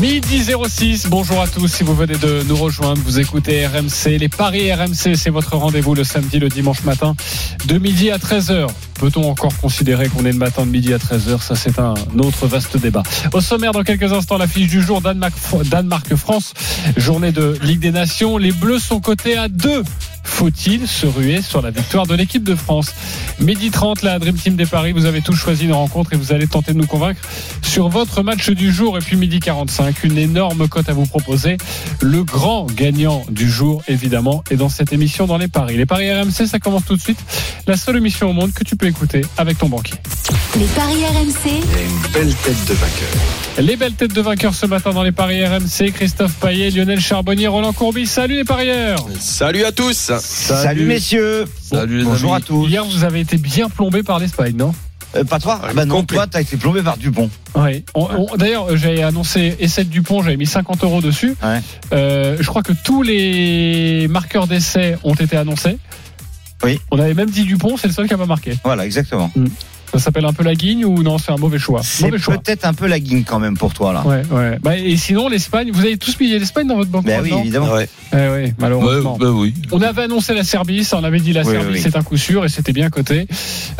Midi 06, bonjour à tous. Si vous venez de nous rejoindre, vous écoutez RMC. Les paris RMC, c'est votre rendez-vous le samedi, le dimanche matin, de midi à 13h. Peut-on encore considérer qu'on est le matin de midi à 13h Ça, c'est un autre vaste débat. Au sommaire, dans quelques instants, la fiche du jour, Danemark-France, journée de Ligue des Nations. Les Bleus sont cotés à 2 faut-il se ruer sur la victoire de l'équipe de France? Midi 30, la Dream Team des Paris, vous avez tous choisi une rencontre et vous allez tenter de nous convaincre sur votre match du jour. Et puis midi 45, une énorme cote à vous proposer. Le grand gagnant du jour, évidemment, est dans cette émission dans les Paris. Les Paris RMC, ça commence tout de suite. La seule émission au monde que tu peux écouter avec ton banquier. Les Paris RMC. Il y a une belle tête de vainqueur. Les belles têtes de vainqueurs ce matin dans les Paris RMC. Christophe Payet, Lionel Charbonnier, Roland Courbis. Salut les parieurs Salut à tous Salut, messieurs. Salut les Bonjour amis. à tous. Hier, vous avez été bien plombé par l'Espagne, non? Euh, pas toi Ah, Bah non, complet. toi t'as été plombé par Dupont. Oui. D'ailleurs, euh, j'avais annoncé essai de Dupont, j'avais mis 50 euros dessus. Ouais. Euh, je crois que tous les marqueurs d'essai ont été annoncés. Oui. On avait même dit Dupont, c'est le seul qui a pas marqué. Voilà, exactement. Ça s'appelle un peu la guigne ou non C'est un mauvais choix? C'est peut-être un peu la guigne quand même pour toi là. Ouais, ouais. Bah, et sinon, l'Espagne, vous avez tous mis l'Espagne dans votre banque Bah oui, évidemment. Ouais. Eh oui, malheureusement. bah oui. On avait annoncé la Serbie, ça on avait dit la Oui, Serbie c'est un coup sûr et c'était bien coté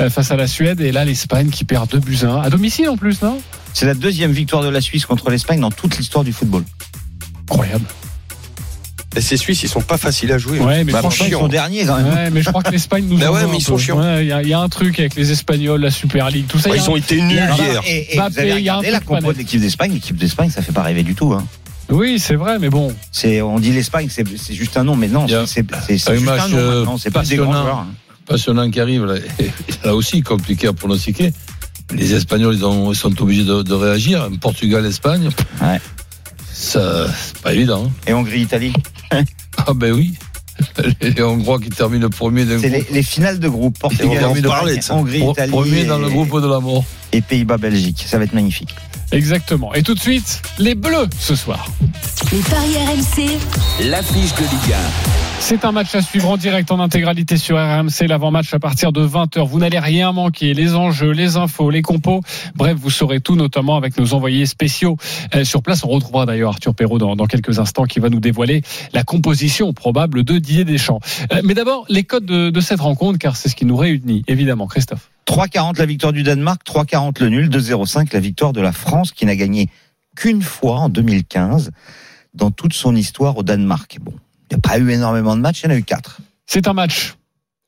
euh, face à la Suède et là l'Espagne qui perd 2 buts 1 à domicile en plus non? C'est la deuxième victoire de la Suisse contre l'Espagne dans toute l'histoire du football. Incroyable. Et ces Suisses, ils sont pas faciles à jouer. Ouais mais Bah, franchement ils sont derniers quand même. Ouais, mais je crois que l'Espagne nous Bah ouais, mais ils sont. Ouais, Il y, a- il y a un truc avec les Espagnols, la Super League, tout ça. Ouais, a ils ont un- été nuls hier. Et, vous avez il y a un regardé la truc compo de l'équipe d'Espagne? L'équipe d'Espagne, ça fait pas rêver du tout. Hein. Oui, c'est vrai, mais bon. C'est, on dit l'Espagne, c'est, c'est juste un nom, mais non, c'est, c'est, c'est un juste match, un nom euh. C'est pas des grands passionnant. joueurs. hein. passionnant qui arrive, là, là aussi compliqué à pronostiquer. Les Espagnols, ils, ont- ils sont obligés de, de réagir. Portugal, Espagne, Ouais. Ça, c'est pas évident. Et Hongrie-Italie. Ah ben oui. Les Hongrois qui terminent premier d'un C'est les, les finales de groupe. Portugal. Hongrie, Italie. Premier dans le groupe de la mort. Et Pays-Bas-Belgique. Ça va être magnifique. Exactement. Et tout de suite, les Bleus ce soir. Les Paris RMC. L'affiche de Ligue C'est un match à suivre en direct en intégralité sur RMC, l'avant-match à partir de 20h. Vous n'allez rien manquer, les enjeux, les infos, les compos. Bref, vous saurez tout, notamment avec nos envoyés spéciaux euh, sur place. On retrouvera d'ailleurs Arthur Perrault dans, dans quelques instants qui va nous dévoiler la composition probable de Didier Deschamps. Euh, mais d'abord, les codes de, de cette rencontre, car c'est ce qui nous réunit, évidemment, Christophe. 3,40 la victoire du Danemark, 3,40 le nul, 2,05 la victoire de la France qui n'a gagné qu'une fois en 2015 dans toute son histoire au Danemark. Bon, il n'y a pas eu énormément de matchs, il y en a eu 4. C'est un match,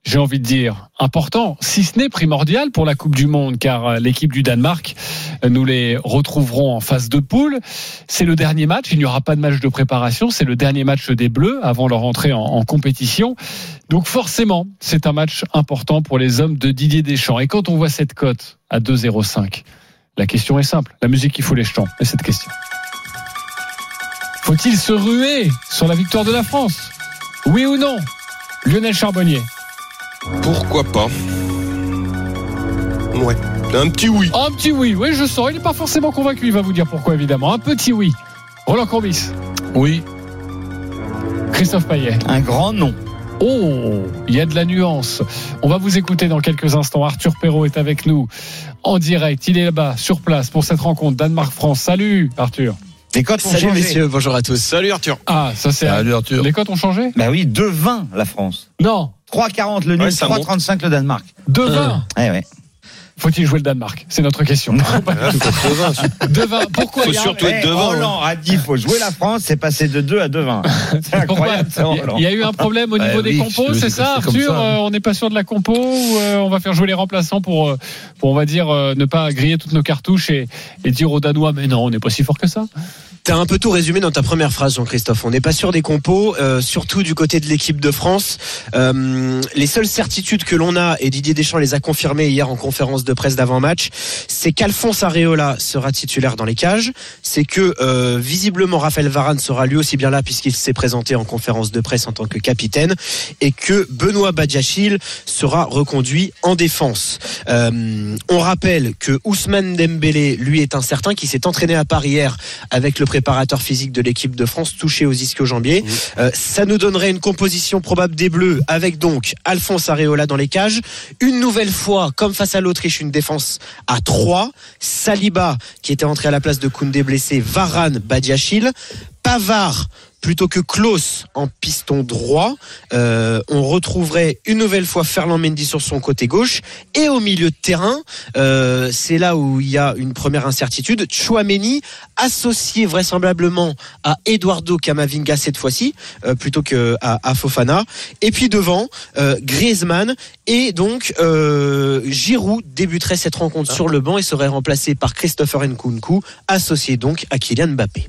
j'ai envie de dire, important, si ce n'est primordial pour la Coupe du Monde, car euh, l'équipe du Danemark, euh, nous les retrouverons en phase de poule. C'est le dernier match, il n'y aura pas de match de préparation, c'est le dernier match des Bleus avant leur entrée en, compétition. Donc forcément, c'est un match important pour les hommes de Didier Deschamps. Et quand on voit cette cote à 2,05, la question est simple, la musique qui fout les jetons, est cette question. Faut-il se ruer sur la victoire de la France? Oui ou non? Lionel Charbonnier. Pourquoi pas Ouais. Un petit oui. Un petit oui, oui, je sens. Il n'est pas forcément convaincu, il va vous dire pourquoi, évidemment. Un petit oui. Roland Courbis, Oui. Christophe Payet. Un grand nom. Oh, il y a de la nuance. On va vous écouter dans quelques instants. Arthur Perrault est avec nous en direct. Il est là-bas, sur place, pour cette rencontre Danemark-France. Salut, Arthur. Les cotes ont Salut changé. messieurs, bonjour à tous. Salut Arthur. Ah, ça c'est. Salut Arthur. Les cotes ont changé? Bah oui, 2,20 la France. Non, 3,40 le nul, Ouais, ça monte. 3,35 le Danemark. 2-20. Eh ouais. Faut-il jouer le Danemark? C'est notre question. 2-20. Pourquoi Faut il y a- surtout être devant. hein. Roland a dit faut jouer la France, c'est passé de 2 à 2,20. C'est incroyable. Il y a eu un problème au Ah niveau des oui, compos, c'est- ça, Arthur ça. Euh, On n'est pas sûr de la compo ou euh, on va faire jouer les remplaçants pour, euh, pour on va dire, euh, ne pas griller toutes nos cartouches et, et dire aux Danois, mais non, on n'est pas si fort que ça. T'as un peu tout résumé dans ta première phrase, Jean-Christophe. On n'est pas sûr des compos, euh, surtout du côté de l'équipe de France. Euh, les seules certitudes que l'on a, et Didier Deschamps les a confirmées hier en conférence conférence de presse d'avant-match, c'est qu'Alphonse Areola sera titulaire dans les cages, c'est que euh, visiblement Raphaël Varane sera lui aussi bien là puisqu'il s'est présenté en conférence de presse en tant que capitaine, et que Benoît Badiachil sera reconduit en défense. Euh, on rappelle que Ousmane Dembélé, lui, est incertain, qui s'est entraîné à Paris hier avec le préparateur physique de l'équipe de France touché aux ischio-jambiers. Euh, ça nous donnerait une composition probable des Bleus avec donc Alphonse Areola dans les cages. Une nouvelle fois, comme face à l'Autriche, une défense à 3. Saliba, qui était entré à la place de Koundé blessé, Varane, Badiachil. Pavard plutôt que Klaus en piston droit. Euh, on retrouverait une nouvelle fois Ferland Mendy sur son côté gauche. Et au milieu de terrain, euh, c'est là où il y a une première incertitude. Chouameni, associé vraisemblablement à Eduardo Camavinga cette fois-ci, euh, plutôt que à, à Fofana. Et puis devant, Griezmann et donc Giroud débuterait cette rencontre sur le banc et serait remplacé par Christopher Nkunku, associé donc à Kylian Mbappé.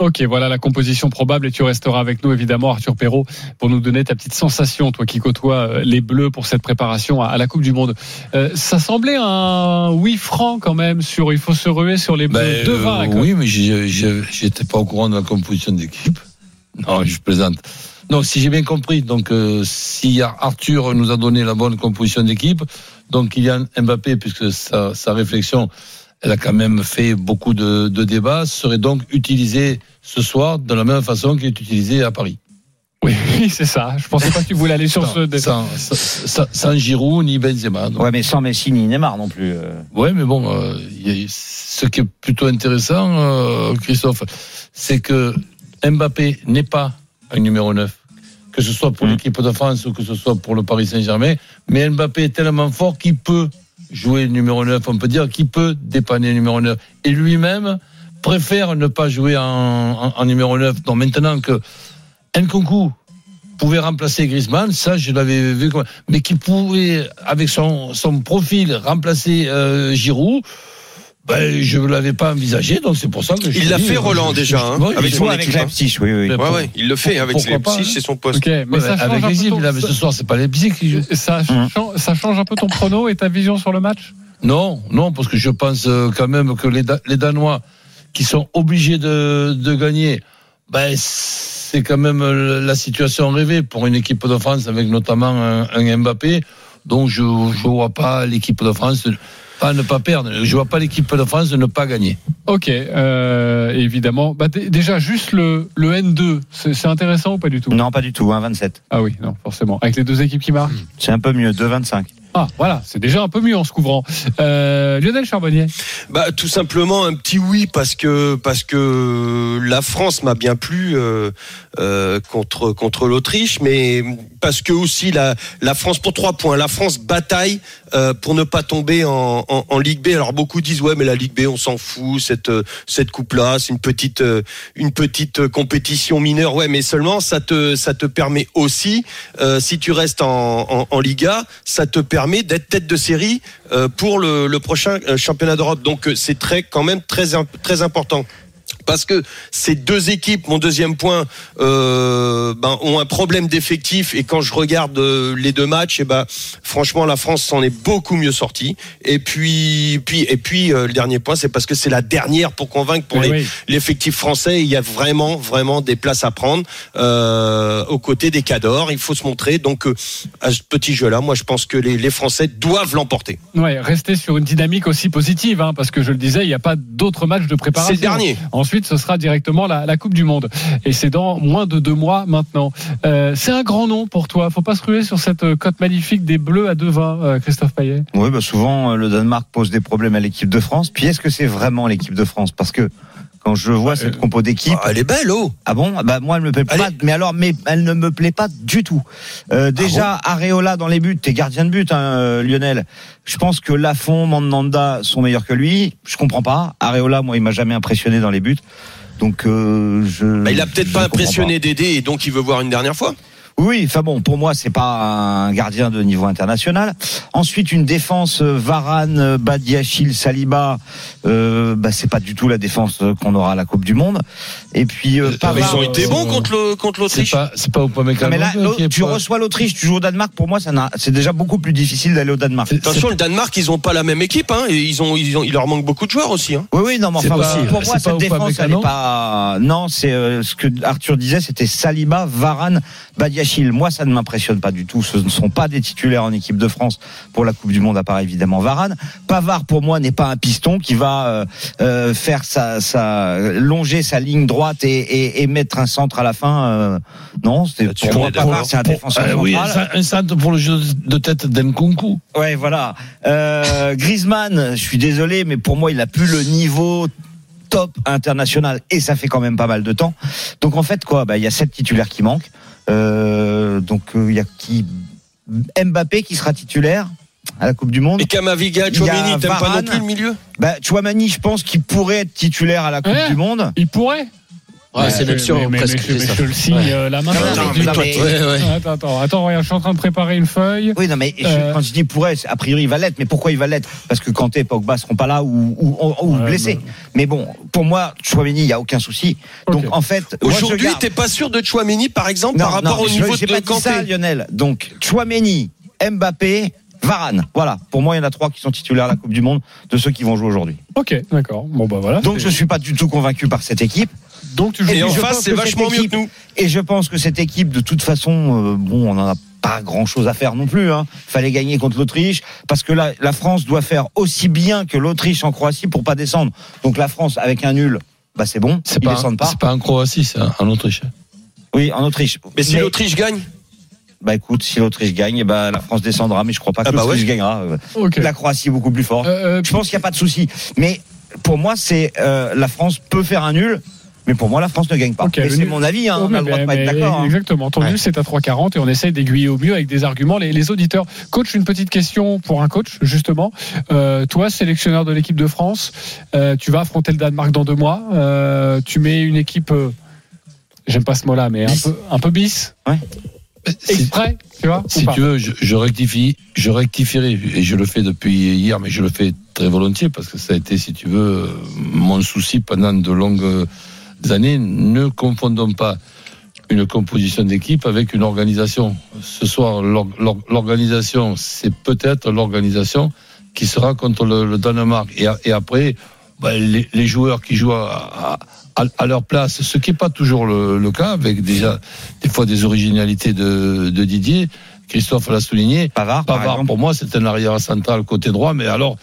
Ok, voilà la composition probable et tu resteras avec nous évidemment Arthur Perrault pour nous donner ta petite sensation, toi qui côtoies euh, les Bleus pour cette préparation à la Coupe du Monde. Euh, ça semblait un oui franc quand même sur il faut se ruer sur les Bleus Ben, de euh, oui, mais j'étais pas au courant de la composition d'équipe. Non, je plaisante. Donc, si j'ai bien compris, donc euh, si Arthur nous a donné la bonne composition d'équipe, donc Kylian Mbappé, puisque sa, sa réflexion, elle a quand même fait beaucoup de, de débats, serait donc utilisé ce soir de la même façon qu'il est utilisé à Paris. Oui, c'est ça. Je pensais pas que tu voulais aller sur ce. Sans, sans, sans- sans Giroud ni Benzema. donc. Ouais, mais sans Messi ni Neymar non plus. euh. Ouais, mais bon, euh, a- ce qui est plutôt intéressant, euh, Christophe, c'est que Mbappé n'est pas un numéro 9. Que ce soit pour Mm. l'équipe de France ou que ce soit pour le Paris Saint-Germain. Mais Mbappé est tellement fort qu'il peut jouer numéro 9, on peut dire, qu'il peut dépanner numéro 9. Et lui-même préfère ne pas jouer en, numéro 9. Donc maintenant que Nkunku pouvait remplacer Griezmann, ça je l'avais vu mais qui pouvait avec son, son profil remplacer euh, Giroud, ben je ne l'avais pas envisagé, donc c'est pour ça que je Il l'a fait euh, Roland je- déjà, je- hein, ouais, avec son avec équipe, hein. Leipzig, oui, oui. Ouais, ouais, il le fait avec Pourquoi pas, Leipzig, hein. c'est son poste. Ok, mais Ouais, ça change avec Leipzig, ton- là, mais ce soir c'est pas Leipzig qui joue. ça, Hum. change, ça change un peu ton prono et ta vision sur le match? Non, non, parce que je pense euh, quand même que les, Da- les Danois qui sont obligés de, de gagner, ben, c'est quand même euh, la situation rêvée pour une équipe de France avec notamment un, un Mbappé. Donc je ne vois pas l'équipe de France pas ne pas perdre. Je vois pas l'équipe de France ne pas gagner. Ok, euh, évidemment. Bah, déjà, juste le, le N2, c'est intéressant ou pas du tout? Non, pas du tout, hein, 27. Ah oui, non, forcément. Avec les deux équipes qui marquent? C'est un peu mieux, 2,25. Ah, voilà, c'est déjà un peu mieux en se couvrant. Euh, Lionel Charbonnier Bah tout simplement un petit oui parce que parce que la France m'a bien plu euh, euh, contre contre l'Autriche, mais parce que aussi la la France pour trois points, la France bataille euh, pour ne pas tomber en, en, Ligue B. Alors beaucoup disent ouais mais la Ligue B on s'en fout cette cette coupe là c'est une petite euh, une petite compétition mineure ouais mais seulement ça te ça te permet aussi euh, si tu restes en, en, en Liga ça te permet d'être tête de série euh, pour le, le prochain euh, championnat d'Europe. Donc euh, c'est très quand même très très important. Parce que ces deux équipes, mon deuxième point, euh, ben, ont un problème d'effectif. Et quand je regarde euh, les deux matchs, et ben, franchement, la France s'en est beaucoup mieux sortie. Et puis, puis, et puis, euh, le dernier point, c'est parce que c'est la dernière pour convaincre pour Eh les, oui. l'effectif français. Il y a vraiment, vraiment des places à prendre aux côtés des cadors. Il faut se montrer. Donc, à ce petit jeu-là, moi, je pense que les, les Français doivent l'emporter. Ouais, rester sur une dynamique aussi positive, hein, parce que je le disais, il n'y a pas d'autres matchs de préparation. C'est le dernier. Ensuite, ce sera directement la, Coupe du Monde. Et c'est dans moins de deux mois maintenant. Euh, c'est un grand nom pour toi. Faut pas se ruer sur cette euh, cote magnifique des Bleus à 2-20, euh, Christophe Payet. Oui, bah souvent le Danemark pose des problèmes à l'équipe de France. Puis est-ce que c'est vraiment l'équipe de France? Parce que quand je vois cette compo d'équipe, Ah, elle est belle, oh ah bon Bah moi elle me plaît pas. Mais alors, mais elle ne me plaît pas du tout. Euh, déjà Areola dans les buts, t'es gardien de but, hein, euh, Lionel. Je pense que Lafont, Mandanda sont meilleurs que lui. Je comprends pas. Areola, moi, il m'a jamais impressionné dans les buts. Donc euh, je. Bah, il a peut-être pas impressionné Dédé et donc il veut voir une dernière fois. Oui, enfin bon, pour moi, c'est pas un gardien de niveau international. Ensuite, une défense euh, Varane, euh, Badiachil, Saliba, euh, bah, c'est pas du tout la défense euh, qu'on aura à la Coupe du Monde. Et puis, euh, Mais Pavard, ils ont été euh, bons contre le contre C'est l'Autriche. pas, c'est pas non, Upamecano mais là, est tu pas- reçois l'Autriche, tu joues au Danemark. Pour moi, ça n'a- c'est déjà beaucoup plus difficile d'aller au Danemark. Attention, le Danemark, ils ont pas la même équipe. Hein, et ils ont, ils ont, il leur manque beaucoup de joueurs aussi. Hein. Oui, oui, non, mais enfin, pas- pour moi, cette défense, elle n'est pas. Non, c'est euh, ce que Arthur disait, c'était Saliba, Varane, Badiachil. Moi, ça ne m'impressionne pas du tout. Ce ne sont pas des titulaires en équipe de France pour la Coupe du Monde, à part évidemment Varane. Pavard, pour moi, n'est pas un piston qui va euh, euh, faire sa, sa longer sa ligne droite et, et, et mettre un centre à la fin. euh, non, c'est Là-dessus, pour moi. Pavard, c'est un défenseur oui, un central. cent- un centre pour le jeu de tête d'Nkunku. Ouais, voilà. Euh, Griezmann, je suis désolé, mais pour moi, il a plus le niveau top international et ça fait quand même pas mal de temps. Donc en fait, quoi, bah il y a sept titulaires qui manquent. Euh, donc euh, il y a qui Mbappé qui sera titulaire à la Coupe du Monde. Et Kamaviga, Chouameni, t'aimes pas non Varane. plus le milieu Bah, Chouamani, je pense qu'il pourrait être titulaire à la Coupe Ouais. du Monde. Il pourrait. Ouais, c'est mais- l'option mais- mais- presque. mais- mais je te le signe euh, là maintenant. Non, aujourd'hui. non, mais- Ouais, ouais. Attends, attends, attends, regarde, je suis en train de préparer une feuille. Oui, non, mais je- Euh. quand je dis pourrait, c'est- a priori il va l'être. Mais pourquoi il va l'être? Parce que Kanté et Pogba seront pas là ou, ou, ou- ou Ouais, blessés. Mais bon, pour moi, Chouameni, il y a aucun souci. Donc en fait, Aujourd'hui, garde- t'es pas sûr de Chouameni, par exemple, Non, par rapport non, au je- niveau de pas dit ça, Kanté Lionel. Donc, Chouameni, Mbappé, Varane. Voilà. Pour moi, il y en a trois qui sont titulaires à la Coupe du Monde de ceux qui vont jouer aujourd'hui. Ok, d'accord. Bon bah voilà. Donc, je suis pas du tout convaincu par cette équipe. Donc tu joues. Et Et en face, c'est vachement cette mieux équipe- que nous. Et je pense que cette équipe, de toute façon, euh, bon, on en a pas grand chose à faire non plus. Hein. Fallait gagner contre l'Autriche parce que là, la France doit faire aussi bien que l'Autriche en Croatie pour pas descendre. Donc la France avec un nul, bah c'est bon, C'est ils pas, descendent pas. c'est pas en Croatie, c'est en Autriche. Oui, en Autriche. Mais si l'Autriche gagne, bah écoute, si l'Autriche gagne, bah, la France descendra, mais je crois pas que Ah bah l'Autriche ouais. gagnera. La Croatie est beaucoup plus forte. Euh, euh, Je pense qu'il n'y a pas de souci. Mais pour moi, c'est euh, la France peut faire un nul, mais pour moi, la France ne gagne pas. C'est mon avis, hein, Oh, on a le droit de pas être d'accord. hein. Exactement. Ton Ouais. c'est à 3,40 et on essaye d'aiguiller au mieux avec des arguments les, les auditeurs. Coach, une petite question pour un coach, justement. Euh, toi, sélectionneur de l'équipe de France, euh, tu vas affronter le Danemark dans deux mois. Euh, tu mets une équipe, euh, j'aime pas ce mot-là, mais un peu, un peu bis, Si, exprès, tu vois si tu veux, je, je rectifie, je rectifierai, et je le fais depuis hier, mais je le fais très volontiers parce que ça a été, si tu veux, mon souci pendant de longues années. Ne confondons pas une composition d'équipe avec une organisation. Ce soir, l'or- l'or- l'organisation, c'est peut-être l'organisation qui sera contre le, le Danemark. Et, après, ben, les, les joueurs qui jouent à, à- à leur place, ce qui n'est pas toujours le, le cas, avec déjà des fois des originalités de, de Didier. Christophe l'a souligné. Pavard, Pavard, pour moi, c'est un arrière central côté droit, mais alors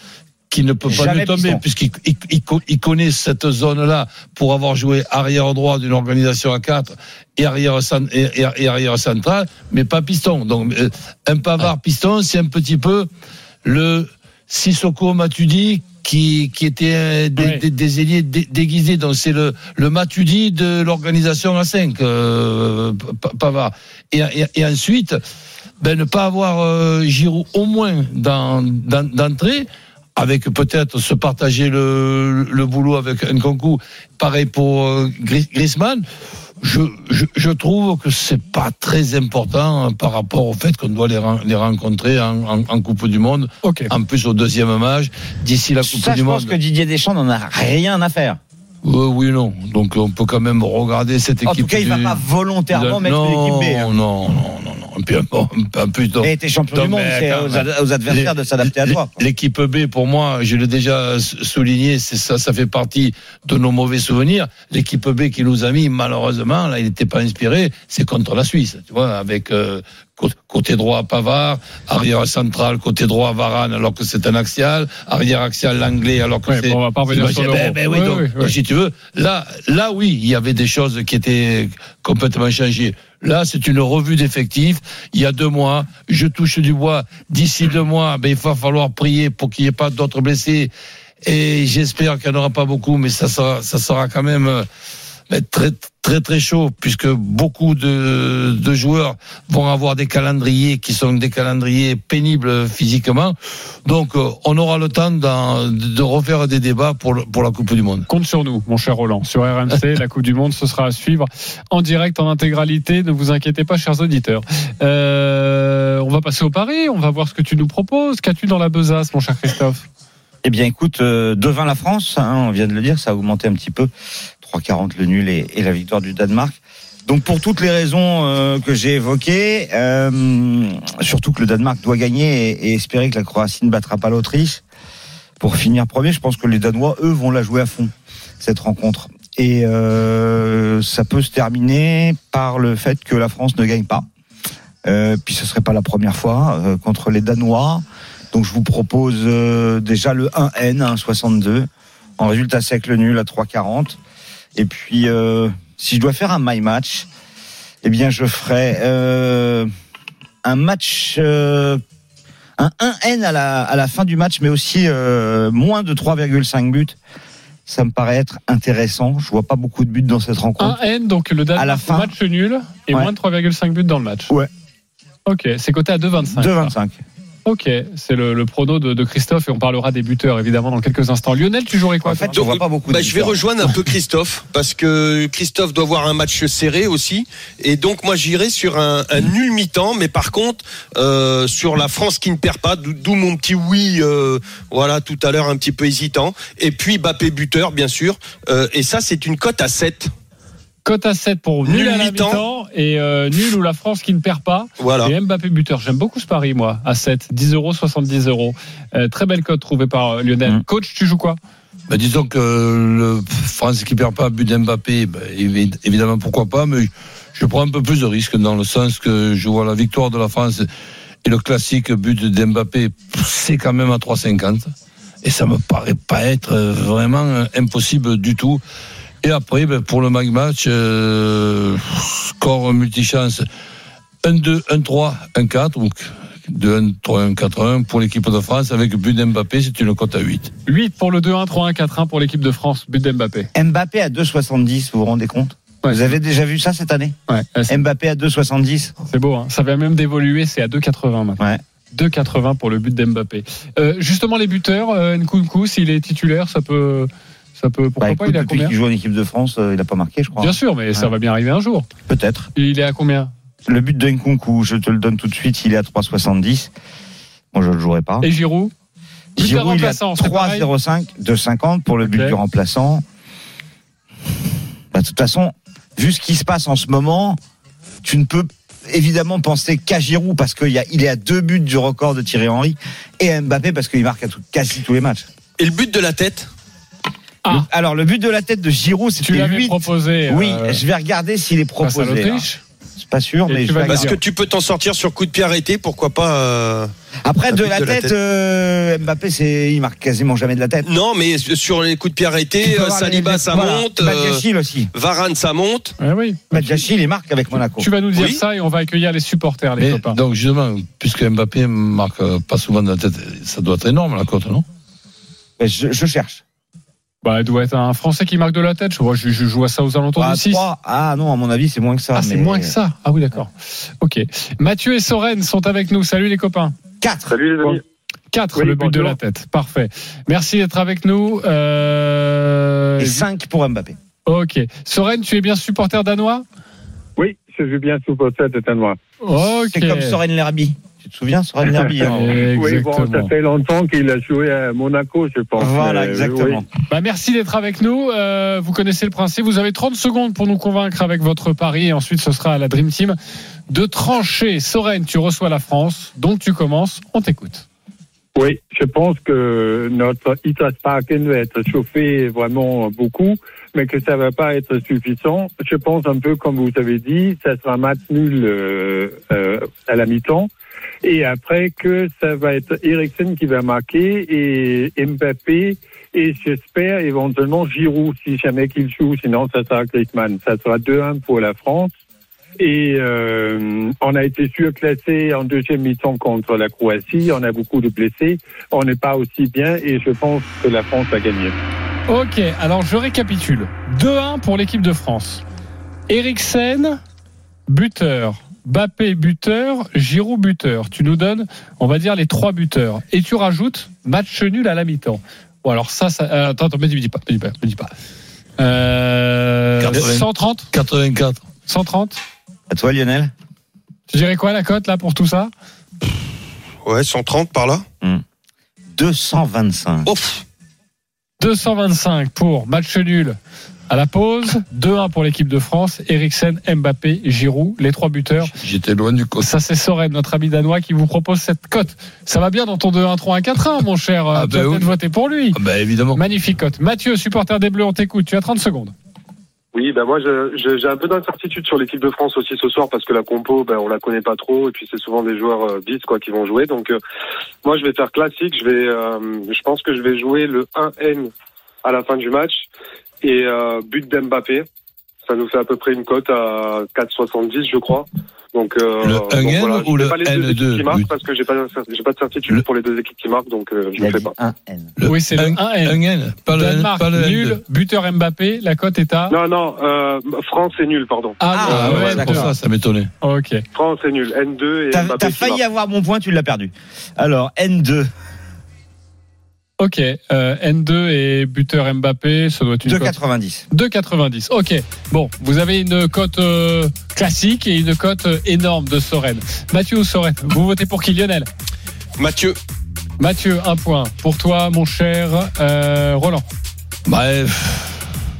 qui ne peut pas lui tomber, puisqu'il il, il co- il connaît cette zone-là pour avoir joué arrière droit d'une organisation à 4 et arrière, et, et- arrière central, mais pas piston. Donc, euh, un Pavard piston, c'est un petit peu le Sissoko Matuidi qui, qui était des, Ouais. des, des ailiers dé- déguisés. Donc, c'est le, le Matuidi de l'organisation à 5, euh, Pa- Pavard. Et, et, et ensuite, ben, ne pas avoir euh, Giroud au moins dans, dans- d'entrée, avec peut-être se partager le, le boulot avec Nkunku. Pareil pour euh, Griezmann. Je, je, je trouve que c'est pas très important hein, par rapport au fait qu'on doit les, les rencontrer en, en, en Coupe du Monde, en plus au deuxième match, d'ici la Coupe Ça, du je Monde. pense que Didier Deschamps n'en a rien à faire. Euh, oui, non. Donc on peut quand même regarder cette équipe. En tout cas, il va du- pas volontairement mettre l'équipe B. hein. Non, non, non, non. Et puis, bon, un peu, Il a été champion du monde, c'est aux, ad- aux adversaires de s'adapter à toi. L'équipe B, pour moi, je l'ai déjà souligné, c'est ça, ça fait partie de nos mauvais souvenirs. L'équipe B qui nous a mis, malheureusement, là, il n'était pas inspiré, c'est contre la Suisse, tu vois, avec euh, cô- côté droit Pavard, arrière central, côté droit Varane, alors que c'est un axial, arrière axial l'anglais, alors que Ouais, c'est. bon, on va pas revenir sur ben, l'euro. ben oui, donc, ouais, ouais. si tu veux, là, là, oui, il y avait des choses qui étaient complètement changées. Là, c'est une revue d'effectifs. Il y a deux mois, je touche du bois. D'ici deux mois, ben, il va falloir prier pour qu'il n'y ait pas d'autres blessés. Et j'espère qu'il n'y en aura pas beaucoup, mais ça sera, ça sera quand même. Très très très chaud puisque beaucoup de, de joueurs vont avoir des calendriers qui sont des calendriers pénibles physiquement. Donc euh, on aura le temps de refaire des débats pour, le- pour la Coupe du Monde. Compte sur nous, mon cher Roland. Sur RMC, la Coupe du Monde, ce sera à suivre en direct, en intégralité. Ne vous inquiétez pas, chers auditeurs. Euh, on va passer au pari. On va voir ce que tu nous proposes. Qu'as-tu dans la besace, mon cher Christophe? Eh bien, écoute, euh, 2-20 la France, hein, on vient de le dire, ça a augmenté un petit peu. 3-40 le nul et, la victoire du Danemark. Donc, pour toutes les raisons euh, que j'ai évoquées, euh, surtout que le Danemark doit gagner et, espérer que la Croatie ne battra pas l'Autriche pour finir premier, je pense que les Danois, eux, vont la jouer à fond, cette rencontre. Et euh, ça peut se terminer par le fait que la France ne gagne pas. Puis ce serait pas la première fois contre les Danois. Donc je vous propose déjà le 1N, 1,62. En résultat sec, le nul à 3,40. Et puis, euh, si je dois faire un my match, eh bien, je ferai euh, un match, euh, un 1N à la, à la fin du match, mais aussi moins de 3,5 buts. Ça me paraît être intéressant. Je vois pas beaucoup de buts dans cette rencontre. 1 N, donc le À la Danemark fin. match nul et Ouais. moins de 3,5 buts dans le match. Ouais. Ok, c'est coté à 2,25. 2,25. Ok, c'est le, le prono de, de Christophe et on parlera des buteurs évidemment dans quelques instants. Lionel, tu jouerais quoi En fait, je vois pas beaucoup de Bah, je vais rejoindre un peu Christophe parce que Christophe doit voir un match serré aussi. Et donc moi j'irai sur un, un nul mi-temps mais par contre euh, sur la France qui ne perd pas d'où d'où mon petit oui euh, voilà tout à l'heure un petit peu hésitant. Et puis Bappé buteur bien sûr. Euh, et ça c'est une cote à 7 Cote à 7 pour nul, Nul à la mi-temps. et euh, nul ou la France qui ne perd pas. voilà Et Mbappé buteur. J'aime beaucoup ce pari, moi, à 7. 10 euros, 70 euros. Euh, très belle cote trouvée par euh, Lionel. Mm. Coach, tu joues quoi? Ben, disons que le France qui perd pas but d'Mbappé, ben, évi- évidemment pourquoi pas, mais je prends un peu plus de risques dans le sens que je vois la victoire de la France et le classique but d'Mbappé, c'est quand même à 3,50 et ça me paraît pas être vraiment impossible du tout. Et après, ben, pour le mag match, euh, score multichance 1-2, 1-3, 1-4, donc 2-1, 3-1, 4-1 pour l'équipe de France avec but d'Mbappé, c'est une cote à 8. 8 pour le 2-1, 3-1, 4-1 pour l'équipe de France. But d'Mbappé. Mbappé à 2,70, vous vous rendez compte? Ouais. Vous avez déjà vu ça cette année? Ouais, Mbappé à 2,70 c'est beau, hein. ça va même d'évoluer, c'est à 2,80 maintenant. Ouais. 2,80 pour le but d'Mbappé. Euh, justement, les buteurs, euh, Nkunku, s'il est titulaire, ça peut. Ça peut pourquoi Bah, pas Il est à depuis combien qu'il joue en équipe de France, euh, il a pas marqué, je crois. Bien sûr, mais ça va bien arriver un jour. Peut-être. Il est à combien? Le but de Nkunku, je te le donne tout de suite, il est à 3,70. Moi, je le jouerai pas. Et Giroud? Giroud, il est à remplaçant, c'est pareil 3,05, 2,50 pour le but du remplaçant. Bah, de toute façon, vu ce qui se passe en ce moment, tu ne peux évidemment penser qu'à Giroud parce qu'il est à deux buts du record de Thierry Henry et à Mbappé parce qu'il marque à tout- quasi tous les matchs. et le but de la tête? Ah. Le- alors, le but de la tête de Giroud, Tu c'était l'avais 8. proposé. Oui, euh, je vais regarder s'il est proposé. là. l'Autriche. C'est pas sûr, Et mais tu je vais parce que tu peux t'en sortir sur coup de pied arrêté pourquoi pas euh, Après, de la de la tête, tête. euh, Mbappé, c'est, il marque quasiment jamais de la tête. non mais sur les coups de pied Tu arrêtés euh, Saliba les- ça voilà. monte euh, Badiachil aussi. Varane ça monte Ouais, oui. Badiachil, il marque avec Monaco. Tu vas nous dire Oui. ça et on va accueillir les supporters, les Mais, copains. donc justement, puisque Mbappé marque pas souvent de la tête, ça doit être énorme la cote, non? Je, je cherche. Bah, il doit être un Français qui marque de la tête. Je vois, je, je joue à ça aux alentours Ah, de 6. trois. Ah non, à mon avis, c'est moins que ça. Ah, c'est moins que ça. Ah oui, d'accord. Ok. Mathieu et Soren sont avec nous. Salut les copains. 4. Salut les amis. 4 Oui, le but de la tête. Parfait. Merci d'être avec nous. Euh... Et 5 pour Mbappé. Ok. Soren, tu es bien supporter danois? Oui, je suis bien possède de Tanois. Ok. C'est comme Soren Lerby. Te souviens, Soren Lerby hein Oui, bon, ça fait longtemps qu'il a joué à Monaco, je pense. Voilà, euh, exactement. oui. Bah, merci d'être avec nous. Euh, vous connaissez le principe. Vous avez 30 secondes pour nous convaincre avec votre pari. Et ensuite, ce sera à la Dream Team de trancher. Soren, tu reçois la France. Donc, tu commences. On t'écoute. Oui, je pense que notre Itasparken va être chauffé vraiment beaucoup, mais que ça va pas être suffisant. Je pense un peu comme vous avez dit, ça sera un match nul euh, euh, à la mi-temps. Et après que ça va être Eriksen qui va marquer et Mbappé et j'espère éventuellement Giroud si jamais qu'il joue, sinon ça sera Griezmann. Ça sera 2-1 pour la France. Et euh, on a été surclassé en deuxième mi-temps contre la Croatie. On a beaucoup de blessés. On n'est pas aussi bien et je pense que la France a gagné. Ok, alors je récapitule. 2-1 pour l'équipe de France. Eriksen, buteur. Bappé, buteur. Giroud, buteur. Tu nous donnes, on va dire, les trois buteurs. Et tu rajoutes match nul à la mi-temps. Bon, alors ça, ça euh, attends, attends, me dis pas, me dis pas, me dis pas. Euh, 80. 130 84. 130 À toi, Lionel Tu dirais quoi la cote là pour tout ça? Ouais, 130 par là. 225. Ouf. 225 pour match nul à la pause. 2-1 pour l'équipe de France. Eriksen, Mbappé, Giroud, les trois buteurs. J'étais loin du côté. Ça, c'est Soren, notre ami danois, qui vous propose cette cote. Ça va bien dans ton 2-1-3-1-4-1, mon cher. Ah, tu as ben peut-être oui. voté pour lui. Ah bah évidemment. Magnifique cote. Mathieu, supporter des Bleus, on t'écoute. Tu as 30 secondes. Oui, ben moi j'ai un peu d'incertitude sur l'équipe de France aussi ce soir parce que la compo, ben on la connaît pas trop et puis c'est souvent des joueurs euh, bis quoi qui vont jouer. Donc euh, moi je vais faire classique. Je vais, euh, je pense que je vais jouer le 1N à la fin du match et euh, but d'Mbappé. Ça nous fait à peu près une cote à 4,70 je crois. Donc, euh, Le donc 1N voilà. ou Je le pas les deux N2, équipes qui marquent parce que j'ai pas j'ai pas de certitude Le- pour les deux équipes qui marquent donc euh, je a fais pas. 1N. Le Oui, c'est le 1N. 1N. Pas le N, Danemark, pas le N2. nul. Buteur Mbappé. La cote est à. Non non, euh, France est nul pardon. Ah, Ah, ouais, ouais, C'est pour d'accord. ça, ça m'étonnait. Ok. France est nul. N2 et T'as Mbappé t'as qui failli marque. avoir mon point, tu l'as perdu. Alors, N2, Ok. Euh, N2 et buteur Mbappé. Ça doit être une cote 2,90. 2,90. Ok. Bon, vous avez une cote euh, classique et une cote euh, énorme de Soren. Mathieu ou Soren Vous votez pour qui Lionel? Mathieu. Mathieu, un point. Pour toi, mon cher euh, Roland. Bref.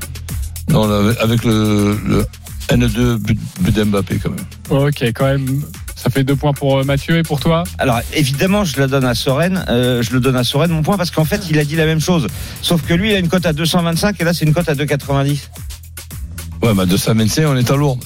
Non, là, avec le, le N2 but, but d'Mbappé quand même. Ok, quand même. Ça fait deux points pour euh, Mathieu et pour toi Alors, évidemment, je le donne à Soren, euh, je le donne à Soren, mon point, parce qu'en fait, il a dit la même chose. Sauf que lui, il a une cote à 225 et là, c'est une cote à 2,90. Ouais, bah de Samensé, on est à Lourdes.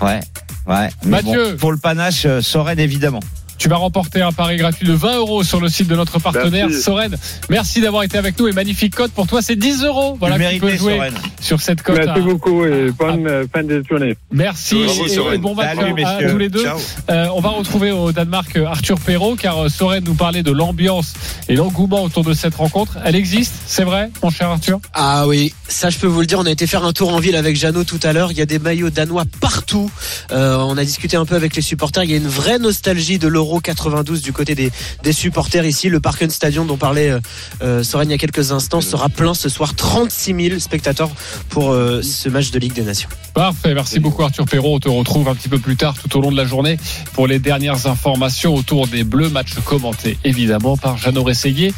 Ouais, ouais. Mais Mathieu. bon, pour le panache, euh, Soren, évidemment. Tu vas remporter un pari gratuit de 20 euros sur le site de notre partenaire Merci. Soren. Merci d'avoir été avec nous et magnifique cote pour toi, c'est 10 euros. Voilà, tu que tu peux jouer Soren. sur cette cote. Merci à- beaucoup et bonne euh, fin de journée. Merci Bravo, et- bon match Salut, à- tous les deux. Euh, on va retrouver au Danemark euh, Arthur Perrault car Soren nous parlait de l'ambiance et l'engouement autour de cette rencontre. Elle existe, c'est vrai, mon cher Arthur? Ah oui, ça je peux vous le dire. On a été faire un tour en ville avec Jeannot tout à l'heure. Il y a des maillots danois partout. Euh, on a discuté un peu avec les supporters. Il y a une vraie nostalgie de l'Euro 92 du côté des, des supporters ici. Le Parken Stadium dont parlait euh, euh, Soren il y a quelques instants sera plein ce soir. 36 000 spectateurs pour euh, ce match de Ligue des Nations. Parfait, merci beaucoup Arthur Perrault. On te retrouve un petit peu plus tard tout au long de la journée pour les dernières informations autour des Bleus, match commenté évidemment par Jeannot Rességuier.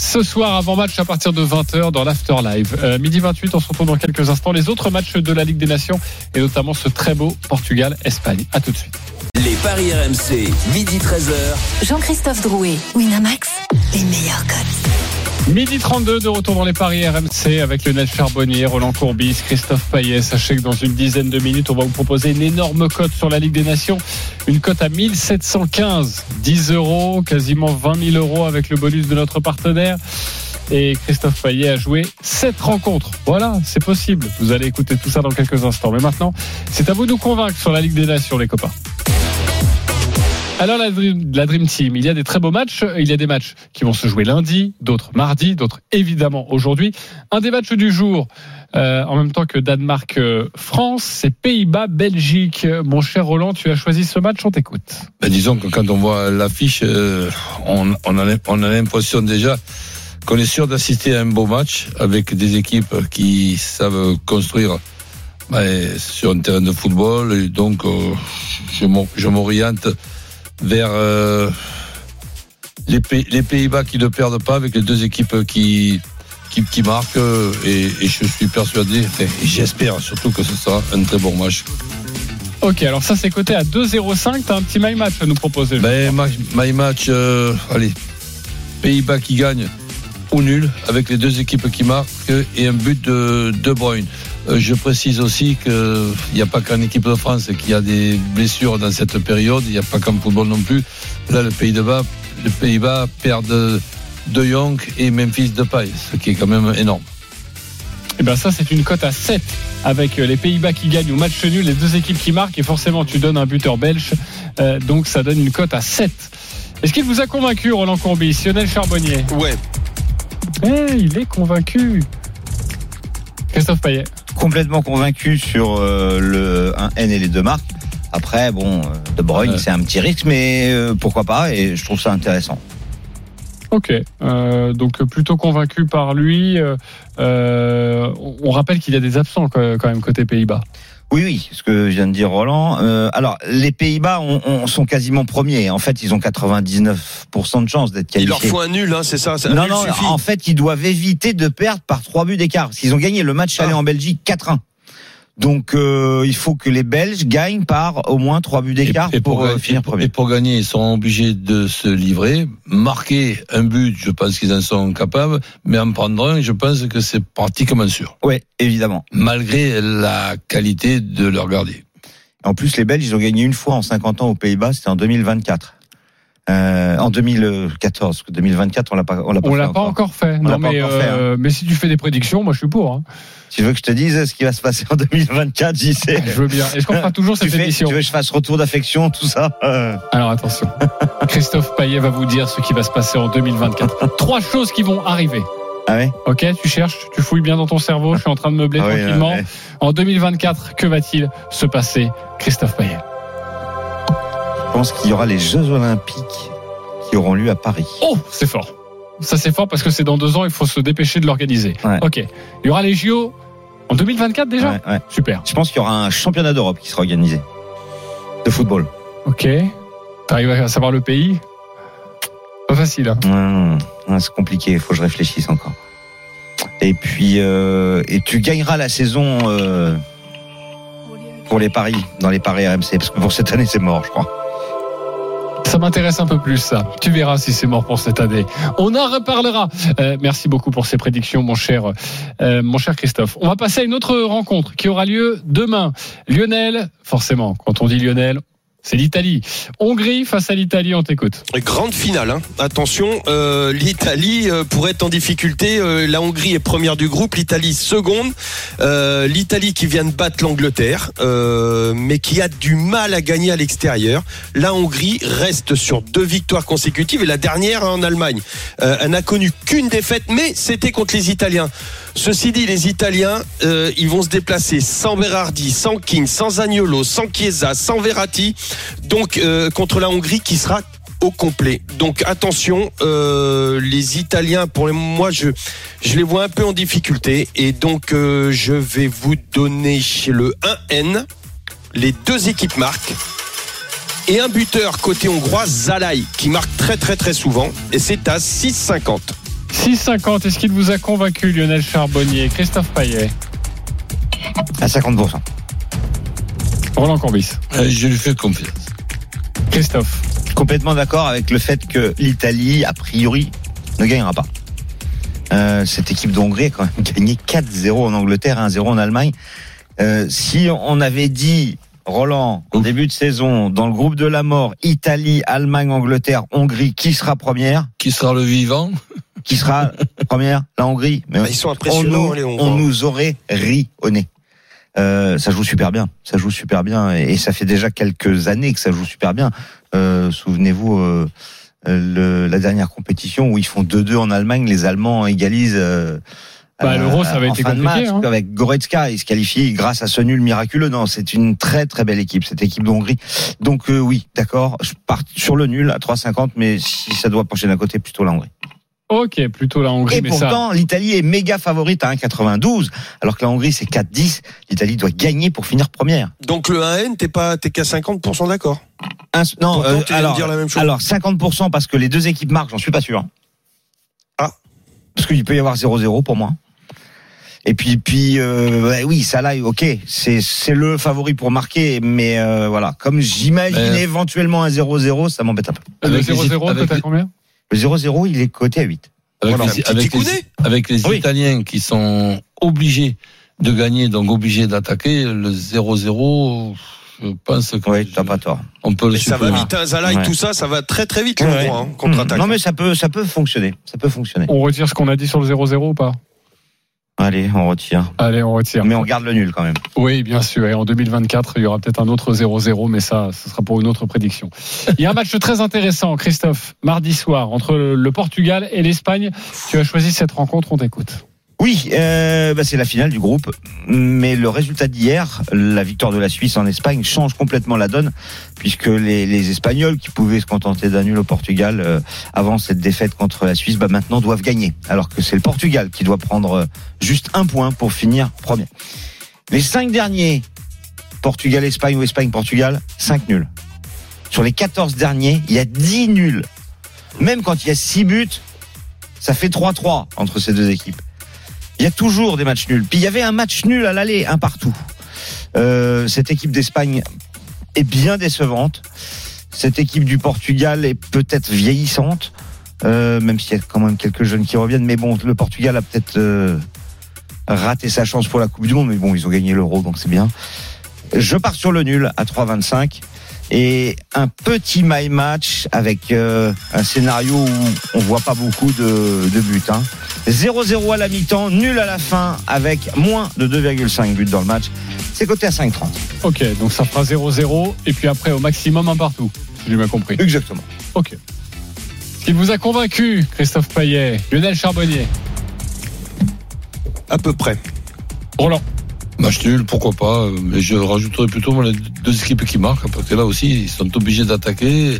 Ce soir, avant match à partir de 20h dans l'After Live. Euh, midi 28, on se retrouve dans quelques instants. Les autres matchs de la Ligue des Nations et notamment ce très beau Portugal-Espagne. À tout de suite. Les paris RMC, midi 13h. Jean-Christophe Drouet, Winamax, les meilleurs cotes. Midi 32 de retour dans les paris RMC avec Lionel Charbonnier, Roland Courbis, Christophe Payet. Sachez que dans une dizaine de minutes, on va vous proposer une énorme cote sur la Ligue des Nations. Une cote à 1715, 10 euros, quasiment 20 000 euros avec le bonus de notre partenaire. Et Christophe Payet a joué 7 rencontres. Voilà, c'est possible. Vous allez écouter tout ça dans quelques instants. Mais maintenant, c'est à vous de nous convaincre sur la Ligue des Nations, les copains. Alors la Dream, Team, il y a des très beaux matchs. Il y a des matchs qui vont se jouer lundi, d'autres mardi, d'autres évidemment aujourd'hui. Un des matchs du jour, euh, en même temps que Danemark-France, c'est Pays-Bas-Belgique. Mon cher Roland, tu as choisi ce match, on t'écoute. Ben, disons que quand on voit l'affiche, euh, on a l'impression déjà qu'on est sûr d'assister à un beau match avec des équipes qui savent construire ben, sur un terrain de football. Et donc, euh, je m'or- je m'oriente vers euh, les, Pays- les Pays-Bas qui ne perdent pas avec les deux équipes qui, qui, qui marquent. Et, et je suis persuadé, et j'espère surtout que ce sera un très bon match. Ok, alors ça c'est coté à 2-0-5. T'as un petit my match à nous proposer. Ben, my match, euh, allez, Pays-Bas qui gagne ou nul avec les deux équipes qui marquent et un but de De Bruyne. Euh, je précise aussi qu'il n'y a pas qu'en équipe de France qu'il y a des blessures dans cette période, il n'y a pas qu'en football non plus. Là, le Pays-Bas le Pays-Bas perdent De Jong et Memphis Depay, ce qui est quand même énorme. Et ben ça c'est une cote à 7 avec euh, les Pays-Bas qui gagnent ou match nul, les deux équipes qui marquent et forcément tu donnes un buteur belge, Euh, donc ça donne une cote à 7. Est-ce qu'il vous a convaincu Roland Courbis, Lionel Charbonnier? Ouais. Eh, il est convaincu. Christophe Payet. Complètement convaincu sur euh, le 1N et les deux marques. Après, bon, euh, De Bruyne, Ouais. c'est un petit risque, mais euh, pourquoi pas Et je trouve ça intéressant. Ok, euh, donc plutôt convaincu par lui. on rappelle qu'il y a des absents quand même côté Pays-Bas. Oui, oui, ce que vient de dire Roland. Euh, alors, les Pays-Bas on, on- sont quasiment premiers. En fait, ils ont 99% de chances d'être Il qualifiés. leur faut un nul, hein, c'est ça. un Non, nul non, suffit. en fait, ils doivent éviter de perdre par trois buts d'écart. Parce qu'ils ont gagné le match aller Ah. en Belgique 4-1. Donc, euh, il faut que les Belges gagnent par au moins trois buts d'écart pour, pour, euh, finir premier. et pour gagner, ils seront obligés de se livrer, marquer un but, je pense qu'ils en sont capables, mais en prendre un, je pense que c'est pratiquement sûr, Ouais, évidemment. malgré la qualité de leur gardien. En plus, les Belges, ils ont gagné une fois en 50 ans aux Pays-Bas, c'était en 2024. Euh, en 2014, parce que 2024, on l'a pas, on l'a pas On fait l'a pas encore fait. On l'a Non, pas mais, encore fait, euh, mais si tu fais des prédictions, moi je suis pour. hein. Tu veux que je te dise ce qui va se passer en 2024, j'y sais. Je veux bien. Est-ce qu'on fera toujours cette fais, émission tu veux que je fasse retour d'affection, tout ça Euh, Alors attention. Christophe Payet va vous dire ce qui va se passer en 2024. Trois choses qui vont arriver. Ah ouais? Ok, tu cherches, tu fouilles bien dans ton cerveau. Je suis en train de meubler Ah tranquillement. ouais. En 2024, que va-t-il se passer, Christophe Payet? Pense qu'il y aura les Jeux Olympiques qui auront lieu à Paris. Oh, c'est fort. Ça c'est fort parce que c'est dans deux ans. Il faut se dépêcher de l'organiser. Ouais. Ok. Il y aura les JO en 2024 déjà. Ouais, ouais. Super. Je pense qu'il y aura un championnat d'Europe qui sera organisé de football. Ok. T'arrives à savoir le pays? Pas facile. hein. C'est compliqué, il faut que je réfléchisse encore. Et puis, euh, et tu gagneras la saison euh, pour les paris, dans les paris RMC, parce que pour cette année, c'est mort, je crois. Ça m'intéresse un peu plus, ça. Tu verras si c'est mort pour cette année. On en reparlera. Euh, merci beaucoup pour ces prédictions, mon cher, euh, mon cher Christophe. On va passer à une autre rencontre qui aura lieu demain. Lionel, forcément, quand on dit Lionel, c'est l'Italie. Hongrie face à l'Italie, on t'écoute. Grande finale, hein. attention, euh, l'Italie euh, pourrait être en difficulté. Euh, la Hongrie est première du groupe, l'Italie seconde. L'Italie qui vient de battre l'Angleterre, mais qui a du mal à gagner à l'extérieur. La Hongrie reste sur deux victoires consécutives et la dernière en Allemagne. Elle n'a connu qu'une défaite, mais c'était contre les Italiens. Ceci dit, les Italiens, euh, ils vont se déplacer sans Berardi, sans King, sans Agnolo, sans Chiesa, sans Verratti, donc euh, contre la Hongrie qui sera au complet. Donc attention, euh, les Italiens, pour moi, je, les vois un peu en difficulté. Et donc, je vais vous donner chez le 1N. Les deux équipes marquent. Et un buteur côté hongrois, Zalai, qui marque très très très souvent. Et c'est à 6,50. 6,50. Est-ce qu'il vous a convaincu, Lionel Charbonnier Christophe Payet? À 50%. Roland Corbis Euh, Je lui fais confiance. Christophe Complètement d'accord avec le fait que l'Italie, a priori, ne gagnera pas. Euh, cette équipe d'Hongrie a quand même gagné 4-0 en Angleterre, 1-0 en Allemagne. Euh, si on avait dit, Roland, au début de saison, dans le groupe de la mort, Italie, Allemagne, Angleterre, Hongrie, qui sera première? Qui sera le vivant? Qui sera première La Hongrie. Mais Bah, ils sont on impressionnants, nous, les Hongrois. on nous aurait ri au nez. Euh, ça joue super bien, ça joue super bien, et, et ça fait déjà quelques années que ça joue super bien. Euh, Souvenez-vous euh, euh, le, la dernière compétition où ils font 2-2 en Allemagne, les Allemands égalisent. Euh, Bah, l'Euro, ça avait en été fin de compliqué, match, hein. avec Goretzka, ils se qualifient grâce à ce nul miraculeux. Non, c'est une très très belle équipe, cette équipe d'Hongrie. Donc euh, oui, d'accord, je pars sur le nul à 3,50, mais si ça doit pencher d'un côté, plutôt la Hongrie. Ok, plutôt la Hongrie, Et mais ça. pourtant, l'Italie est méga favorite à 1,92, alors que la Hongrie c'est 4,10. L'Italie doit gagner pour finir première. Donc le 1N, t'es pas, t'es qu'à 50% d'accord. Un- non, euh, alors, dire la même chose. alors 50% parce que les deux équipes marquent, j'en suis pas sûr. Ah. Parce qu'il peut y avoir 0-0 pour moi. Et puis, puis euh, ouais, oui, Salah, ok, c'est c'est le favori pour marquer, mais euh, voilà, comme j'imaginais Mais- éventuellement un 0-0, ça m'embête un peu. Le Avec les- 0-0, avec peut-être combien Le 0-0, il est coté à 8. Avec, Voilà, les, petit avec, ticounet. les, avec les Oui. Italiens qui sont obligés de gagner, donc obligés d'attaquer, le 0-0, je pense que Oui, t'as pas tort. on peut le Mais ça va vite, hein, Zala et Ouais. tout ça, ça va très très vite, Ouais. hein, contre-attaque. Non mais ça peut, ça peut fonctionner, ça peut fonctionner. On retire ce qu'on a dit sur le 0-0 ou pas? Allez, on retire. Allez, on retire. Mais on garde le nul quand même. Oui, bien sûr. Et en 2024, il y aura peut-être un autre 0-0, mais ça, ce sera pour une autre prédiction. Il y a un match très intéressant, Christophe, mardi soir, entre le Portugal et l'Espagne. Tu as choisi cette rencontre, on t'écoute. Oui, euh, bah, c'est la finale du groupe, mais le résultat d'hier, la victoire de la Suisse en Espagne, change complètement la donne, puisque les, Espagnols qui pouvaient se contenter d'un nul au Portugal euh, avant cette défaite contre la Suisse, bah, maintenant doivent gagner, alors que c'est le Portugal qui doit prendre euh, juste un point pour finir premier. Les cinq derniers, Portugal-Espagne ou Espagne-Portugal, 5 nuls. Sur les 14 derniers, il y a 10 nuls. Même quand il y a 6 buts, ça fait 3-3 entre ces deux équipes. Il y a toujours des matchs nuls. Puis il y avait un match nul à l'aller, un partout. Euh, cette équipe d'Espagne est bien décevante. Cette équipe du Portugal est peut-être vieillissante, euh, même s'il y a quand même quelques jeunes qui reviennent. Mais bon, le Portugal a peut-être euh, raté sa chance pour la Coupe du Monde. Mais bon, ils ont gagné l'Euro, donc c'est bien. Je pars sur le nul à 3,25 et un petit my match avec euh, un scénario où on voit pas beaucoup de, de buts. Hein. 0-0 à la mi-temps, nul à la fin avec moins de 2,5 buts dans le match. C'est coté à 5,30. Ok, donc ça fera 0-0 et puis après au maximum un partout, si j'ai bien compris. Exactement. Ok. Il vous a convaincu, Christophe Payet, Lionel Charbonnier. À peu près. Roland. Match nul, pourquoi pas, euh, mais je rajouterais plutôt les deux équipes qui marquent, parce que là aussi, ils sont obligés d'attaquer.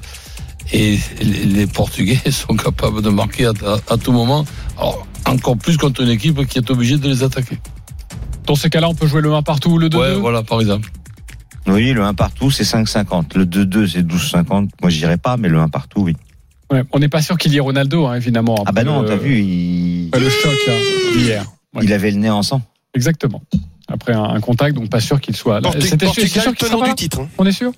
Et les Portugais sont capables de marquer à, à- à tout moment. Alors, encore plus contre une équipe qui est obligée de les attaquer. Dans ces cas-là, on peut jouer le 1 partout ou le 2-2 Ouais, voilà, par exemple. Oui, le 1 partout, c'est 5,50. Le 2-2, c'est 12,50. Moi, j'irai pas, mais le 1 partout, oui. Ouais, On n'est pas sûr qu'il y ait Ronaldo, hein, évidemment. Ah bah non, le- t'as vu, il, le choc là. Ouais. il avait le nez en sang. Exactement. Après un, un contact, donc pas sûr qu'il soit C'était sûr- qu'il sera du titre. hein. On est sûr?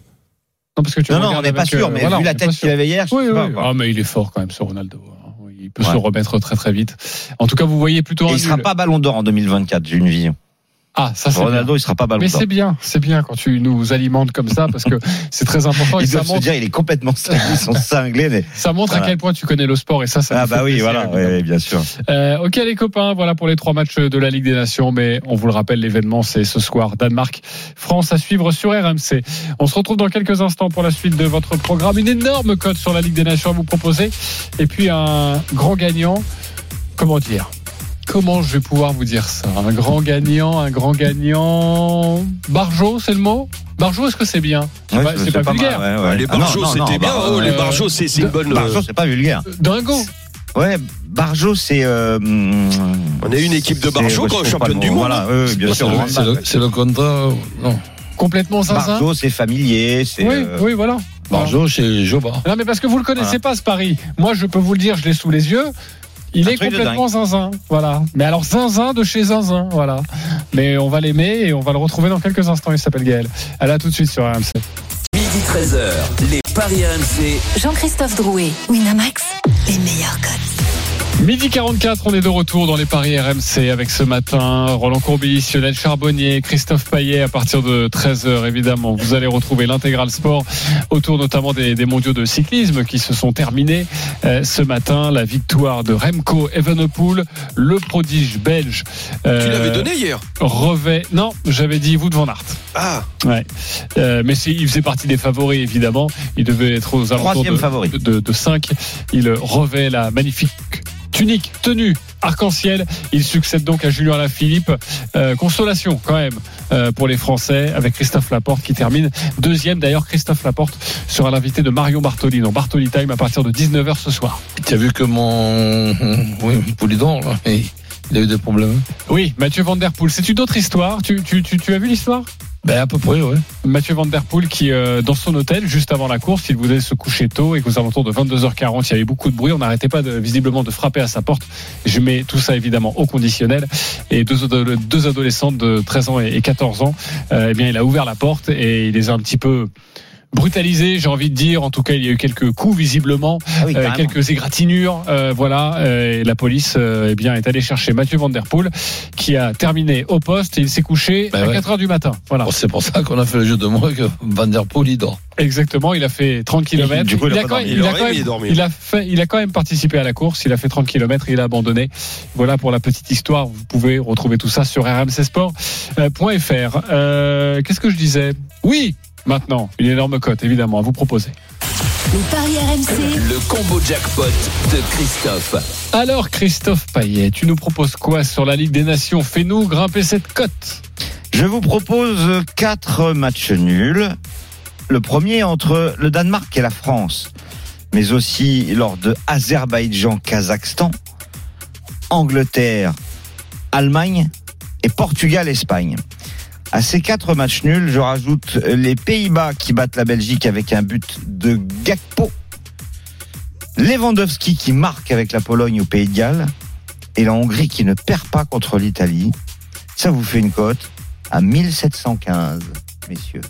Non, parce que tu Non, non, on n'est pas sûr, euh, mais voilà, vu la tête qu'il avait hier, je Oui, sais oui, pas. oui. quoi. Ah, mais il est fort quand même, ce Ronaldo. Il peut Ouais. se remettre très très vite. En tout cas, vous voyez plutôt Et un il sera nul. pas ballon d'or en 2024, j'ai une vision. Ah, ça c'est bien. Ronaldo, il sera pas ballon Mais c'est bien, c'est bien quand tu nous alimentes comme ça parce que c'est très important et Ils ça doivent se dire, il est complètement cinglé, ils sont cinglés, mais. ça montre à quel point tu connais le sport et ça, ça Ah bah oui, voilà, oui, bien sûr. Euh, ok les copains, voilà pour les trois matchs de la Ligue des Nations, mais on vous le rappelle, l'événement c'est ce soir, Danemark, France à suivre sur RMC. On se retrouve dans quelques instants pour la suite de votre programme. Une énorme cote sur la Ligue des Nations à vous proposer, et puis un grand gagnant, comment dire Comment je vais pouvoir vous dire ça? Un grand gagnant, un grand gagnant. Barjo, c'est le mot? Barjo, est-ce que c'est bien? C'est Ouais, pas, c'est vulgaire. ouais, ouais. Les Ah non, c'était bien. bah, oh, les euh, Barjots, c'est c'est une bonne. Barjo, c'est pas vulgaire. Dingo Ouais, Barjo, c'est. euh, On a eu une équipe de c'est- Barjo ouais, quand championne le du mot. monde. Voilà, oui, oui, bien C'est sûr. le, c'est c'est contrat. euh, Non. Complètement zinzin Barjo, c'est familier, c'est. Oui, euh, oui, voilà. Barjo chez Joba. Non, mais parce que vous le connaissez Voilà. pas, ce pari. Moi, je peux vous le dire, je l'ai sous les yeux. Il Un est complètement zinzin. Voilà. Mais alors, zinzin de chez zinzin. Voilà. Mais on va l'aimer et on va le retrouver dans quelques instants. Il s'appelle Gaël. Elle a tout de suite sur RMC. Midi 13h, les Paris RMC. Jean-Christophe Drouet, Winamax, les meilleurs codes. Midi 44, on est de retour dans les paris RMC avec ce matin Roland Courbis, Lionel Charbonnier, Christophe Paillet à partir de 13h évidemment. Vous allez retrouver l'intégral sport autour notamment des, des mondiaux de cyclisme qui se sont terminés euh, ce matin. La victoire de Remco Evenepoel, le prodige belge. euh, Tu l'avais donné hier? Revêt. Non, j'avais dit vous de Van Aert. Ah, Ouais. Euh, mais il faisait partie des favoris, évidemment. Il devait être aux alentours Troisième de, favori. de, de 5. Il revêt la magnifique tunique, tenue arc-en-ciel. Il succède donc à Julien Lafilippe. Euh, consolation quand même euh, pour les Français avec Christophe Laporte qui termine deuxième. D'ailleurs, Christophe Laporte sera l'invité de Marion Bartoli dans Bartoli Time à partir de 19h ce soir. Tu as vu que mon oui, Poulidon, là, il il a eu des problèmes. Oui, Mathieu Van Der Poel. C'est une autre histoire. Tu, tu, tu, tu as vu l'histoire? Ben, à peu près, ouais. Mathieu Van Der Poel qui, euh, dans son hôtel, juste avant la course, il voulait se coucher tôt et qu'aux alentours de 22h40, il y avait beaucoup de bruit. On n'arrêtait pas visiblement de frapper à sa porte. Je mets tout ça évidemment au conditionnel. Et deux, deux adolescentes de 13 ans et et 14 ans, euh, eh bien, il a ouvert la porte et il les a un petit peu brutalisés, j'ai envie de dire. En tout cas, il y a eu quelques coups visiblement, Ah oui, euh, quelques égratignures. euh, voilà, euh, et la police euh, eh bien est allée chercher Mathieu Van Der Poel qui a terminé au poste et il s'est couché Ben à ouais. 4 heures du matin. Voilà. Bon, c'est pour ça qu'on a fait le jeu de moi que Van Der Poel, il dort. Exactement, il a fait 30 km. du coup, il a quand, dormi. il a quand même, il a fait, il a quand même participé à la course. Il a fait 30 km et il a abandonné. Voilà pour la petite histoire. Vous pouvez retrouver tout ça sur rmcsport.fr. Euh, Qu'est-ce que je disais? Oui, maintenant une énorme cote évidemment à vous proposer. Paris RMC. Le combo jackpot de Christophe. Alors Christophe Payet, tu nous proposes quoi sur la Ligue des Nations? Fais-nous grimper cette cote. Je vous propose quatre matchs nuls. Le premier entre le Danemark et la France, mais aussi lors de Azerbaïdjan-Kazakhstan, Angleterre, Allemagne et Portugal-Espagne. À ces quatre matchs nuls, je rajoute les Pays-Bas qui battent la Belgique avec un but de Gakpo, Lewandowski qui marque avec la Pologne au Pays de Galles et la Hongrie qui ne perd pas contre l'Italie. Ça vous fait une cote à 1715, messieurs.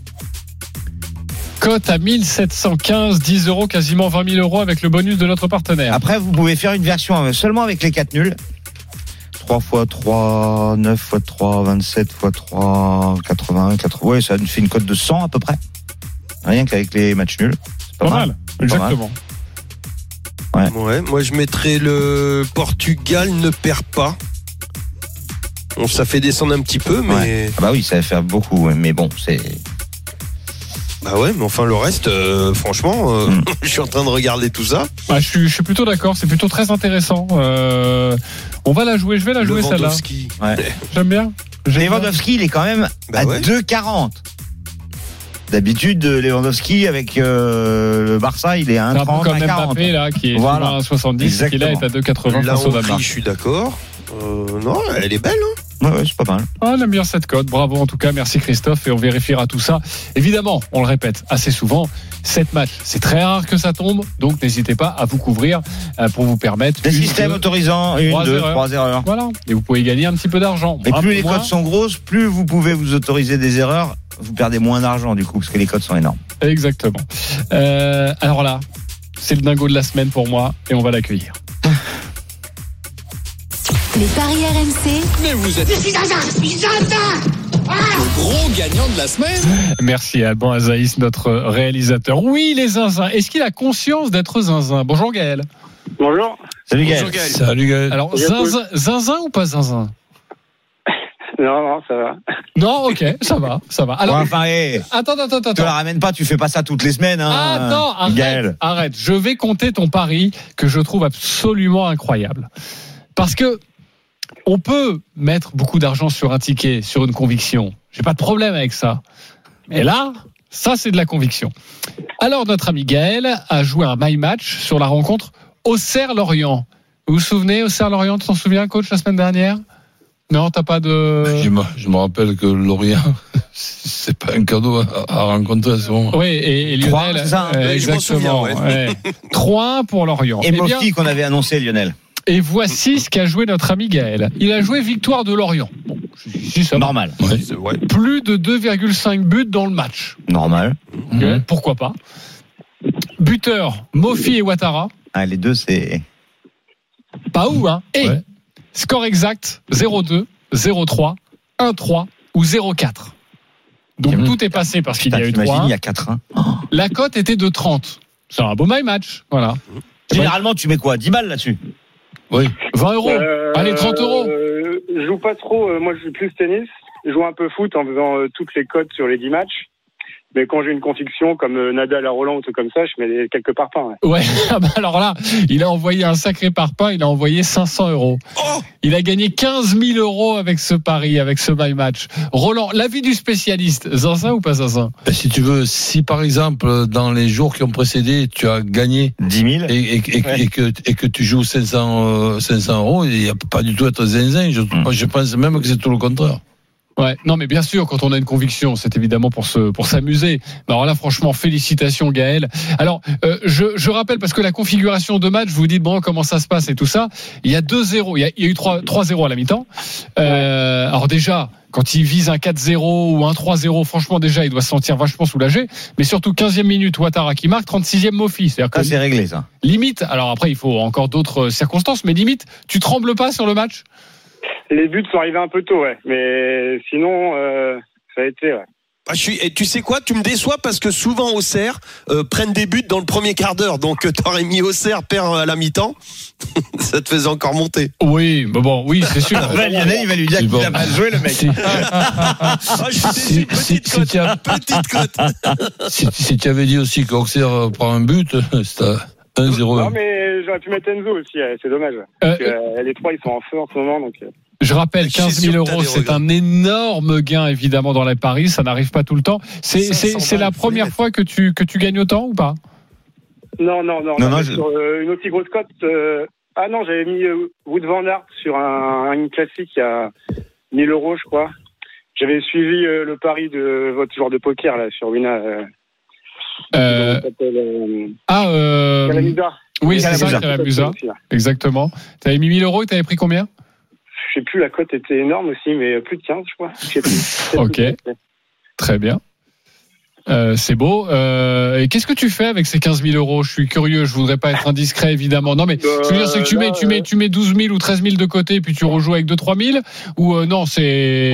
Cote à 1715, 10 euros, quasiment 20 000 euros avec le bonus de notre partenaire. Après, vous pouvez faire une version seulement avec les 4 nuls. 3 x 3, 9 x 3, 27 x 3, 81, 80. Ouais, ça nous fait une cote de 100 à peu près. Rien qu'avec les matchs nuls. C'est Pas mal, exactement. Ouais, moi je mettrais le Portugal ne perd pas. Bon, ça fait descendre un petit peu, mais. Ouais. Ah bah oui, ça va faire beaucoup, mais bon, c'est. Bah ouais, mais enfin le reste, euh, franchement, euh, Mm. je suis en train de regarder tout ça. Bah, je, suis, je suis plutôt d'accord, c'est plutôt très intéressant. Euh, on va la jouer, je vais la jouer celle-là. Lewandowski. Ouais. J'aime bien. J'aime bien. Lewandowski, il est quand même Bah à ouais. 2,40. D'habitude, Lewandowski avec euh, le Barça, il est à C'est un peu 1,30, comme 1,40. Mbappé là, qui est Voilà. à 70 et qui là est à 2,80 La face au Hongrie, Danemark. je suis d'accord. Euh, non, elle est belle. Hein Ouais, ouais, c'est pas mal. Ah, j'aime bien cette cote. Bravo en tout cas. Merci Christophe. Et on vérifiera tout ça. Évidemment, on le répète assez souvent. 7 matchs, c'est très rare que ça tombe. Donc n'hésitez pas à vous couvrir euh, pour vous permettre. Des une, systèmes deux, autorisant une, trois deux, erreurs. trois erreurs. Voilà. Et vous pouvez gagner un petit peu d'argent. Et plus les moins. codes sont grosses, plus vous pouvez vous autoriser des erreurs, vous perdez moins d'argent du coup, parce que les codes sont énormes. Exactement. Euh, alors là, c'est le dingo de la semaine pour moi et on va l'accueillir. Les paris RMC. Mais vous êtes. Le gros gagnant de la semaine. Merci à Alban Azaïs, notre réalisateur. Oui, les zinzins. Est-ce qu'il a conscience d'être zinzin? Bonjour Gaël. Bonjour. Salut Gaël. Bonjour, Gaël. Salut Gaël. Alors, zinzin, zinzin ou pas zinzin? Non, non, ça va. Non, ok, ça va, ça va. Alors, Ouais, enfin, hé, attends, attends, attends. te la attends. ramène pas, tu fais pas ça toutes les semaines. Hein, Attends, arrête, Gaël. arrête. Je vais compter ton pari que je trouve absolument incroyable. Parce que on peut mettre beaucoup d'argent sur un ticket, sur une conviction. J'ai pas de problème avec ça. Mais là, ça c'est de la conviction. Alors notre ami Gaël a joué un my match sur la rencontre Auxerre-Lorient. Vous vous souvenez Auxerre-Lorient, tu t'en souviens coach la semaine dernière? Non, t'as pas de Je me, je me rappelle que Lorient, c'est pas un cadeau à, à rencontrer à ce moment. Oui, et, Lionel, c'est ça euh, Oui, je m'en exactement. souviens, ouais. 3-1 pour Lorient. Et Eh Mofi qu'on avait annoncé, Lionel. Et voici ce qu'a joué notre ami Gaël. Il a joué victoire de Lorient. Bon. Normal. Ouais. C'est- ouais. Plus de 2,5 buts dans le match. Normal. Pourquoi pas Buteur, Mofi et Ouattara. Ah, les deux, c'est. Pas où, hein Et Ouais. score exact 0-2, 0-3, 1-3 ou 0-4. Donc Mhm. tout est passé parce qu'il y a eu t'imagines, 3 il y a 4-1. La cote était de 30. C'est un beau my match. Voilà. Généralement, tu mets quoi? 10 balles là-dessus? Oui. 20 euros. Euh, Allez, 30 euros. euh, je joue pas trop. euh, moi, je joue plus tennis. Je joue un peu foot en faisant euh, toutes les cotes sur les 10 matchs. Mais quand j'ai une conviction comme euh, Nadal à Roland ou tout comme ça, je mets quelques parpaings. ouais. Ouais, ah bah alors là, il a envoyé un sacré parpaing, il a envoyé 500 euros. Il a gagné 15 000 euros avec ce pari, avec ce my match. Roland, l'avis du spécialiste, Zinzin ou pas Zinzin? Ben, si tu veux, si par exemple, dans les jours qui ont précédé, tu as gagné 10 000 et, et- et- Ouais. et que, et que tu joues 500, euh, 500 euros, il n'y a pas du tout à être zinzin. Je, Mm. moi, je pense même que c'est tout le contraire. Ouais, non mais bien sûr, quand on a une conviction, c'est évidemment pour se pour s'amuser. Mais Alors là, franchement, félicitations Gaël. Alors, euh, je, je rappelle parce que la configuration de match, vous dites bon comment ça se passe et tout ça. Il y a 2-0, il y a, il y a eu 3 3-0 à la mi-temps. Euh, alors déjà, quand il vise un 4-0 ou un 3-0, franchement déjà, il doit se sentir vachement soulagé. Mais surtout 15e minute, Ouattara qui marque, 36e Mofi. C'est-à-dire que Ça, c'est réglé, ça. limite. Alors après, il faut encore d'autres circonstances, mais limite, tu trembles pas sur le match. Les buts sont arrivés un peu tôt, ouais. Mais sinon, euh, ça a été. Ouais. Ah, je suis, et tu sais quoi, tu me déçois parce que souvent Auxerre euh, prennent des buts dans le premier quart d'heure. Donc euh, t'aurais mis Auxerre perd à la mi-temps, ça te faisait encore monter. Oui, mais bon, oui, c'est sûr. Ouais, Lionel, il va lui dire C'est qu'il bon. a mal joué, le mec. Si, Ah, je suis déçu, si, petite si cote, petite si, si tu avais dit aussi qu'Auxerre prend un but, c'était 1-0. Non, mais j'aurais pu mettre Enzo aussi, euh, c'est dommage. Euh, Parce que, euh, les trois, ils sont en feu en ce moment. Donc, euh, Je rappelle, Je suis 15 000 sûr que t'as euros, c'est un énorme gain évidemment dans les paris. Ça n'arrive pas tout le temps. C'est 500 c'est- c'est la première fois que tu que tu gagnes autant ou pas? Non, non, non. Non, on non, je- sur, euh, une aussi grosse cote. euh, Ah non, j'avais mis euh, Wood Van Aert sur un, une classique à 1000 euros, je crois. J'avais suivi euh, le pari de votre joueur de poker là sur Wina. Euh, Euh, Ah, euh, Calamusa. oui, c'est ça, Calamusa. Exactement. Tu avais mis 1000 euros et tu avais pris combien? Je sais plus, la cote était énorme aussi, mais plus de 15, je crois. Je sais plus. Ok. Très bien. Euh, c'est beau. Euh, et qu'est-ce que tu fais avec ces 15 000 euros? Je suis curieux. Je voudrais pas être indiscret, évidemment. Non, mais ce que je veux dire, c'est que tu Euh, mets, tu mets, tu mets 12 000 ou 13 000 de côté, puis tu rejoues avec 2 3 000 Ou euh, non, c'est.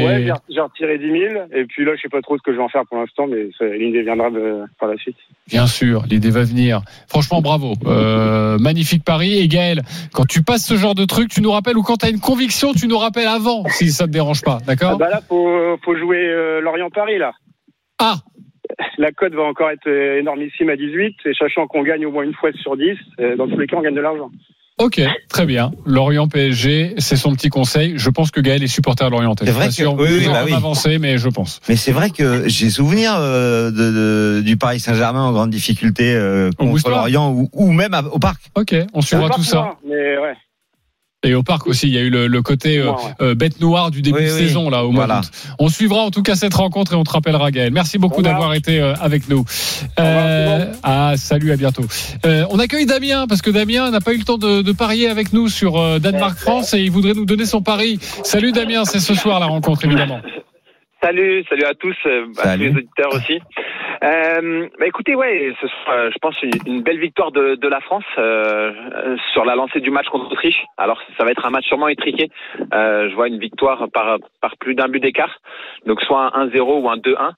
Ouais, j'ai- retiré 10 000. Et puis là, je sais pas trop ce que je vais en faire pour l'instant, mais l'idée viendra de- par la suite. Bien sûr, l'idée va venir. Franchement, bravo. Euh, magnifique pari. Et Gaël, quand tu passes ce genre de truc, tu nous rappelles, ou quand tu as une conviction, tu nous rappelles avant, si ça te dérange pas. Ah D'accord bah là, faut, faut jouer euh, Lorient-Paris, là. Ah La cote va encore être euh, énormissime à 18, et sachant qu'on gagne au moins une fois sur 10, euh, dans tous les cas, on gagne de l'argent. Ok, très bien. Lorient PSG, c'est son petit conseil. Je pense que Gaël est supporter de Lorient. C'est vrai Pas que- sûr, oui, oui, bah oui. avancez, mais je pense. Mais c'est vrai que j'ai souvenir euh, de, de- du Paris Saint-Germain en grande difficulté euh, contre. Lorient ou, ou même à- au parc. Ok, on suivra tout ça. moins, Mais ouais. Et au parc aussi, il y a eu le, le côté euh, euh, bête noire du début Oui, de oui. saison là au mois Voilà. On suivra en tout cas cette rencontre et on te rappellera Gaël. Merci beaucoup d'avoir été euh, avec nous. le ah salut, à bientôt. Euh, on accueille Damien parce que Damien n'a pas eu le temps de, de parier avec nous sur euh, Danemark-France et il voudrait nous donner son pari. Salut Damien, c'est ce soir la rencontre évidemment. Salut, salut à tous, euh, à tous Salut. les auditeurs aussi. Euh, bah écoutez, ouais, ce sera, euh, je pense, une, belle victoire de, de la France euh, euh, sur la lancée du match contre l'Autriche. Alors, ça va être un match sûrement étriqué. Euh, je vois une victoire par, par plus d'un but d'écart, donc soit un 1-0 ou un 2-1.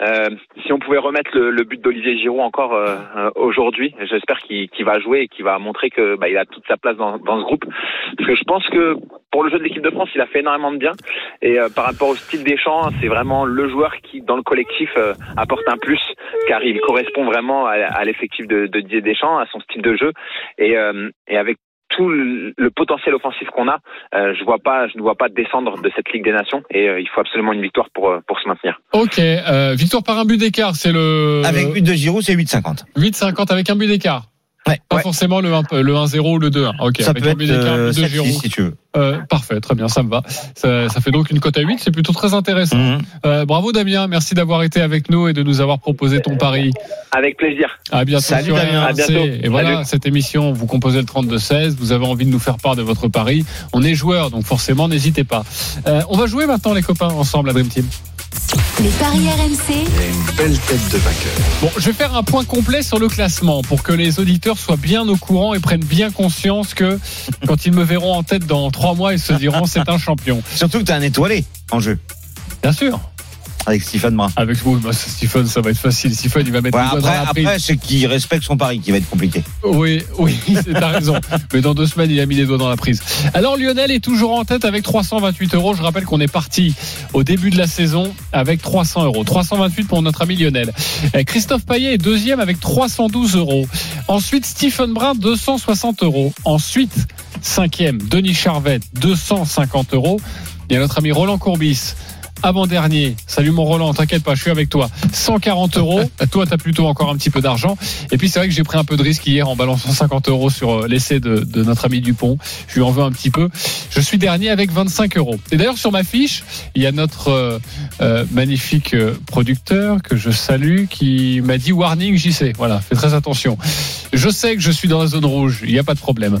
Euh, si on pouvait remettre le, le but d'Olivier Giroud encore euh, euh, aujourd'hui, j'espère qu'il qu'il va jouer et qu'il va montrer que bah, il a toute sa place dans, dans ce groupe. Parce que je pense que pour le jeu de l'équipe de France, il a fait énormément de bien. Et euh, par rapport au style des champs, c'est vraiment le joueur qui, dans le collectif, euh, apporte un plus, car il correspond vraiment à, à l'effectif de, de Didier Deschamps, à son style de jeu, et, euh, et avec tout le, le potentiel offensif qu'on a, euh, je vois pas, je ne vois pas descendre de cette Ligue des Nations, et euh, il faut absolument une victoire pour euh, pour se maintenir. Ok, euh, victoire par un but d'écart, c'est le Avec but de Giroud, c'est 8,50. 8-50 avec un but d'écart. Ouais. Pas ouais. forcément le 1 le 1-0 ou le 2-1. Ok, Ça avec peut un être euh, but de 7-6 Giroud. si tu veux. Euh, parfait, très bien, ça me va. Ça, ça fait donc une cote à 8, c'est plutôt très intéressant. Mhm. Euh, bravo Damien, merci d'avoir été avec nous et de nous avoir proposé ton pari. Avec plaisir. À bientôt Salut, sur Damien. RMC. À bientôt. Et voilà, Salut. cette émission, vous composez le 32-16, vous avez envie de nous faire part de votre pari. On est joueurs, donc forcément, n'hésitez pas. Euh, on va jouer maintenant les copains ensemble, la Dream Team. Les paris RMC, Une belle tête de vainqueur. Bon, je vais faire un point complet sur le classement pour que les auditeurs soient bien au courant et prennent bien conscience que quand ils me verront en tête dans trois mois, ils se diront c'est un champion. Surtout que tu as un étoilé en jeu Bien sûr. Avec Stephen Brun. Avec vous, bah, Stephen, ça va être facile. Stephen, il va mettre Ouais, doigt dans après, la prise. après c'est qu'il respecte son pari qui va être compliqué. Oui, oui, t'as raison. Mais dans deux semaines, il a mis les doigts dans la prise. Alors Lionel est toujours en tête avec 328 euros. Je rappelle qu'on est parti au début de la saison avec 300 euros. 328 pour notre ami Lionel. Euh, Christophe Payet est deuxième avec 312 euros. Ensuite, Stephen Brun, 260 euros. Ensuite, cinquième, Denis Charvet, 250 euros. Il y a notre ami Roland Courbis. Avant-dernier, salut mon Roland, t'inquiète pas, je suis avec toi. 140 euros. Toi, t'as plutôt encore un petit peu d'argent. Et puis c'est vrai que j'ai pris un peu de risque hier en balançant 50 euros sur euh, l'essai de, de notre ami Dupont. Je lui en veux un petit peu. Je suis dernier avec 25 euros. Et d'ailleurs sur ma fiche, il y a notre euh, euh, magnifique euh, producteur que je salue qui m'a dit warning JC. Voilà, fais très attention. Je sais que je suis dans la zone rouge, il n'y a pas de problème.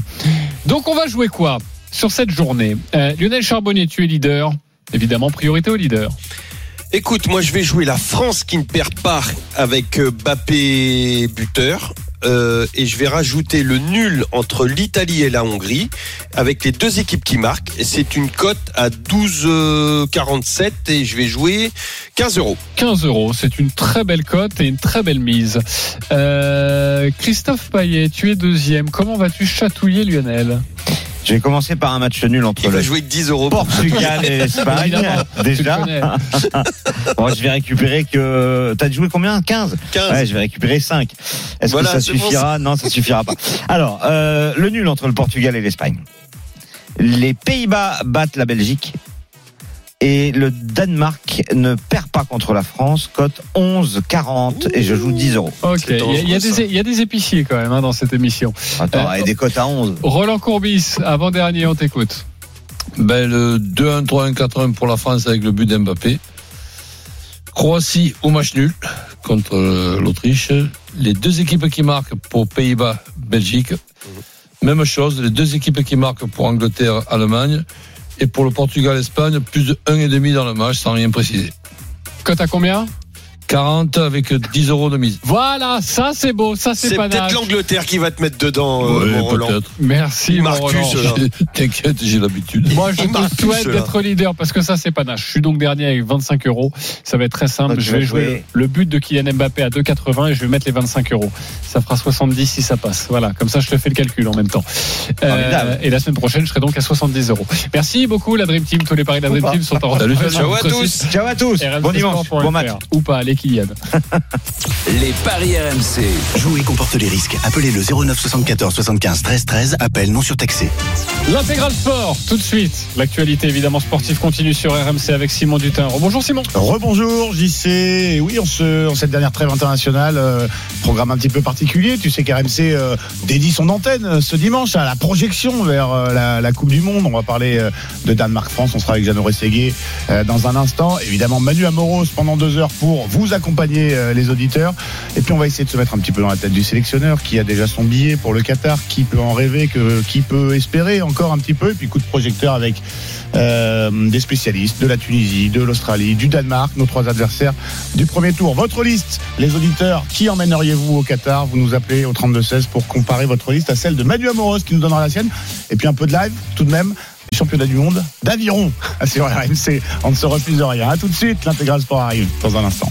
Donc on va jouer quoi sur cette journée? Euh, Lionel Charbonnier, tu es leader. Évidemment, priorité au leader. Écoute, moi je vais jouer la France qui ne perd pas avec euh, Bappé buteur. euh, et je vais rajouter le nul entre l'Italie et la Hongrie avec les deux équipes qui marquent. C'est une cote à 12,47 et je vais jouer 15 euros. 15 euros, c'est une très belle cote et une très belle mise. Euh, Christophe Payet, tu es deuxième. Comment vas-tu chatouiller Lionel? Je vais commencer par un match nul entre Il le jouer que 10 euros. Portugal et l'Espagne. Déjà. Bon, je vais récupérer que. T'as joué combien? 15 15. Ouais, je vais récupérer 5. Est-ce Voilà, que ça suffira? Non, ça suffira pas. Alors, euh, le nul entre le Portugal et l'Espagne. Les Pays-Bas battent la Belgique. Et le Danemark ne perd pas contre la France, cote 11,40 et je joue 10 euros. Ok, il y, a- y des- il y a des épiciers quand même hein, dans cette émission. Attends, Euh, et des cotes à 11. Roland Courbis, avant-dernier, on t'écoute. Ben, le 2-1, 3-1, 4-1 pour la France avec le but d'Mbappé. Croatie au match nul contre euh, l'Autriche. Les deux équipes qui marquent pour Pays-Bas, Belgique. Même chose, les deux équipes qui marquent pour Angleterre, Allemagne. Et pour le Portugal, Espagne, plus de 1,5 dans le match, sans rien préciser. Cote à combien? 40 avec 10 euros de mise. Voilà, ça c'est beau, ça c'est C'est pas peut-être l'Angleterre qui va te mettre dedans, euh, Ouais, mon Roland. peut-être. Merci, mon Marcus, Roland. là. T'inquiète, j'ai l'habitude. Moi, je te Marcus, souhaite là. d'être leader parce que ça, c'est pas nache. Je suis donc dernier avec 25 euros. Ça va être très simple. Donc, je vais jouer le but de Kylian Mbappé à 2,80 et je vais mettre les 25 euros. Ça fera 70 si ça passe. Voilà. Comme ça, je te fais le calcul en même temps. Euh, et la semaine prochaine, je serai donc à 70 euros. Merci beaucoup, la Dream Team. Tous les paris de la Dream. Team sont en Salut, ciao à tous. Ciao à tous. Bon dimanche. Bon match. Ou pas, allez, Kylian. Les paris RMC. Jouer comporte les risques. Appelez le 09 74 75 13 13. Appel non surtaxé. L'intégral sport, tout de suite. L'actualité évidemment sportive continue sur RMC avec Simon Dutin. Bonjour Simon. Rebonjour JC, Et oui, en, ce, en cette dernière trêve internationale, euh, programme un petit peu particulier. Tu sais qu'RMC euh, dédie son antenne euh, ce dimanche à la projection vers euh, la, la Coupe du Monde. On va parler euh, de Danemark-France. On sera avec Jeannot Rességuier euh, dans un instant. Évidemment, Manu Amoros pendant deux heures pour vous accompagner euh, les auditeurs. Et puis on va essayer de se mettre un petit peu dans la tête du sélectionneur qui a déjà son billet pour le Qatar, qui peut en rêver, que, qui peut espérer encore un petit peu. Et puis coup de projecteur avec euh, des spécialistes de la Tunisie, de l'Australie, du Danemark, nos trois adversaires du premier tour. Votre liste, les auditeurs, qui emmèneriez-vous au Qatar? Vous nous appelez au 32-16 pour comparer votre liste à celle de Manu Amoros qui nous donnera la sienne. Et puis un peu de live tout de même. Championnat du monde d'aviron sur RMC. On ne se refuse rien. À tout de suite, l'intégral sport arrive dans un instant.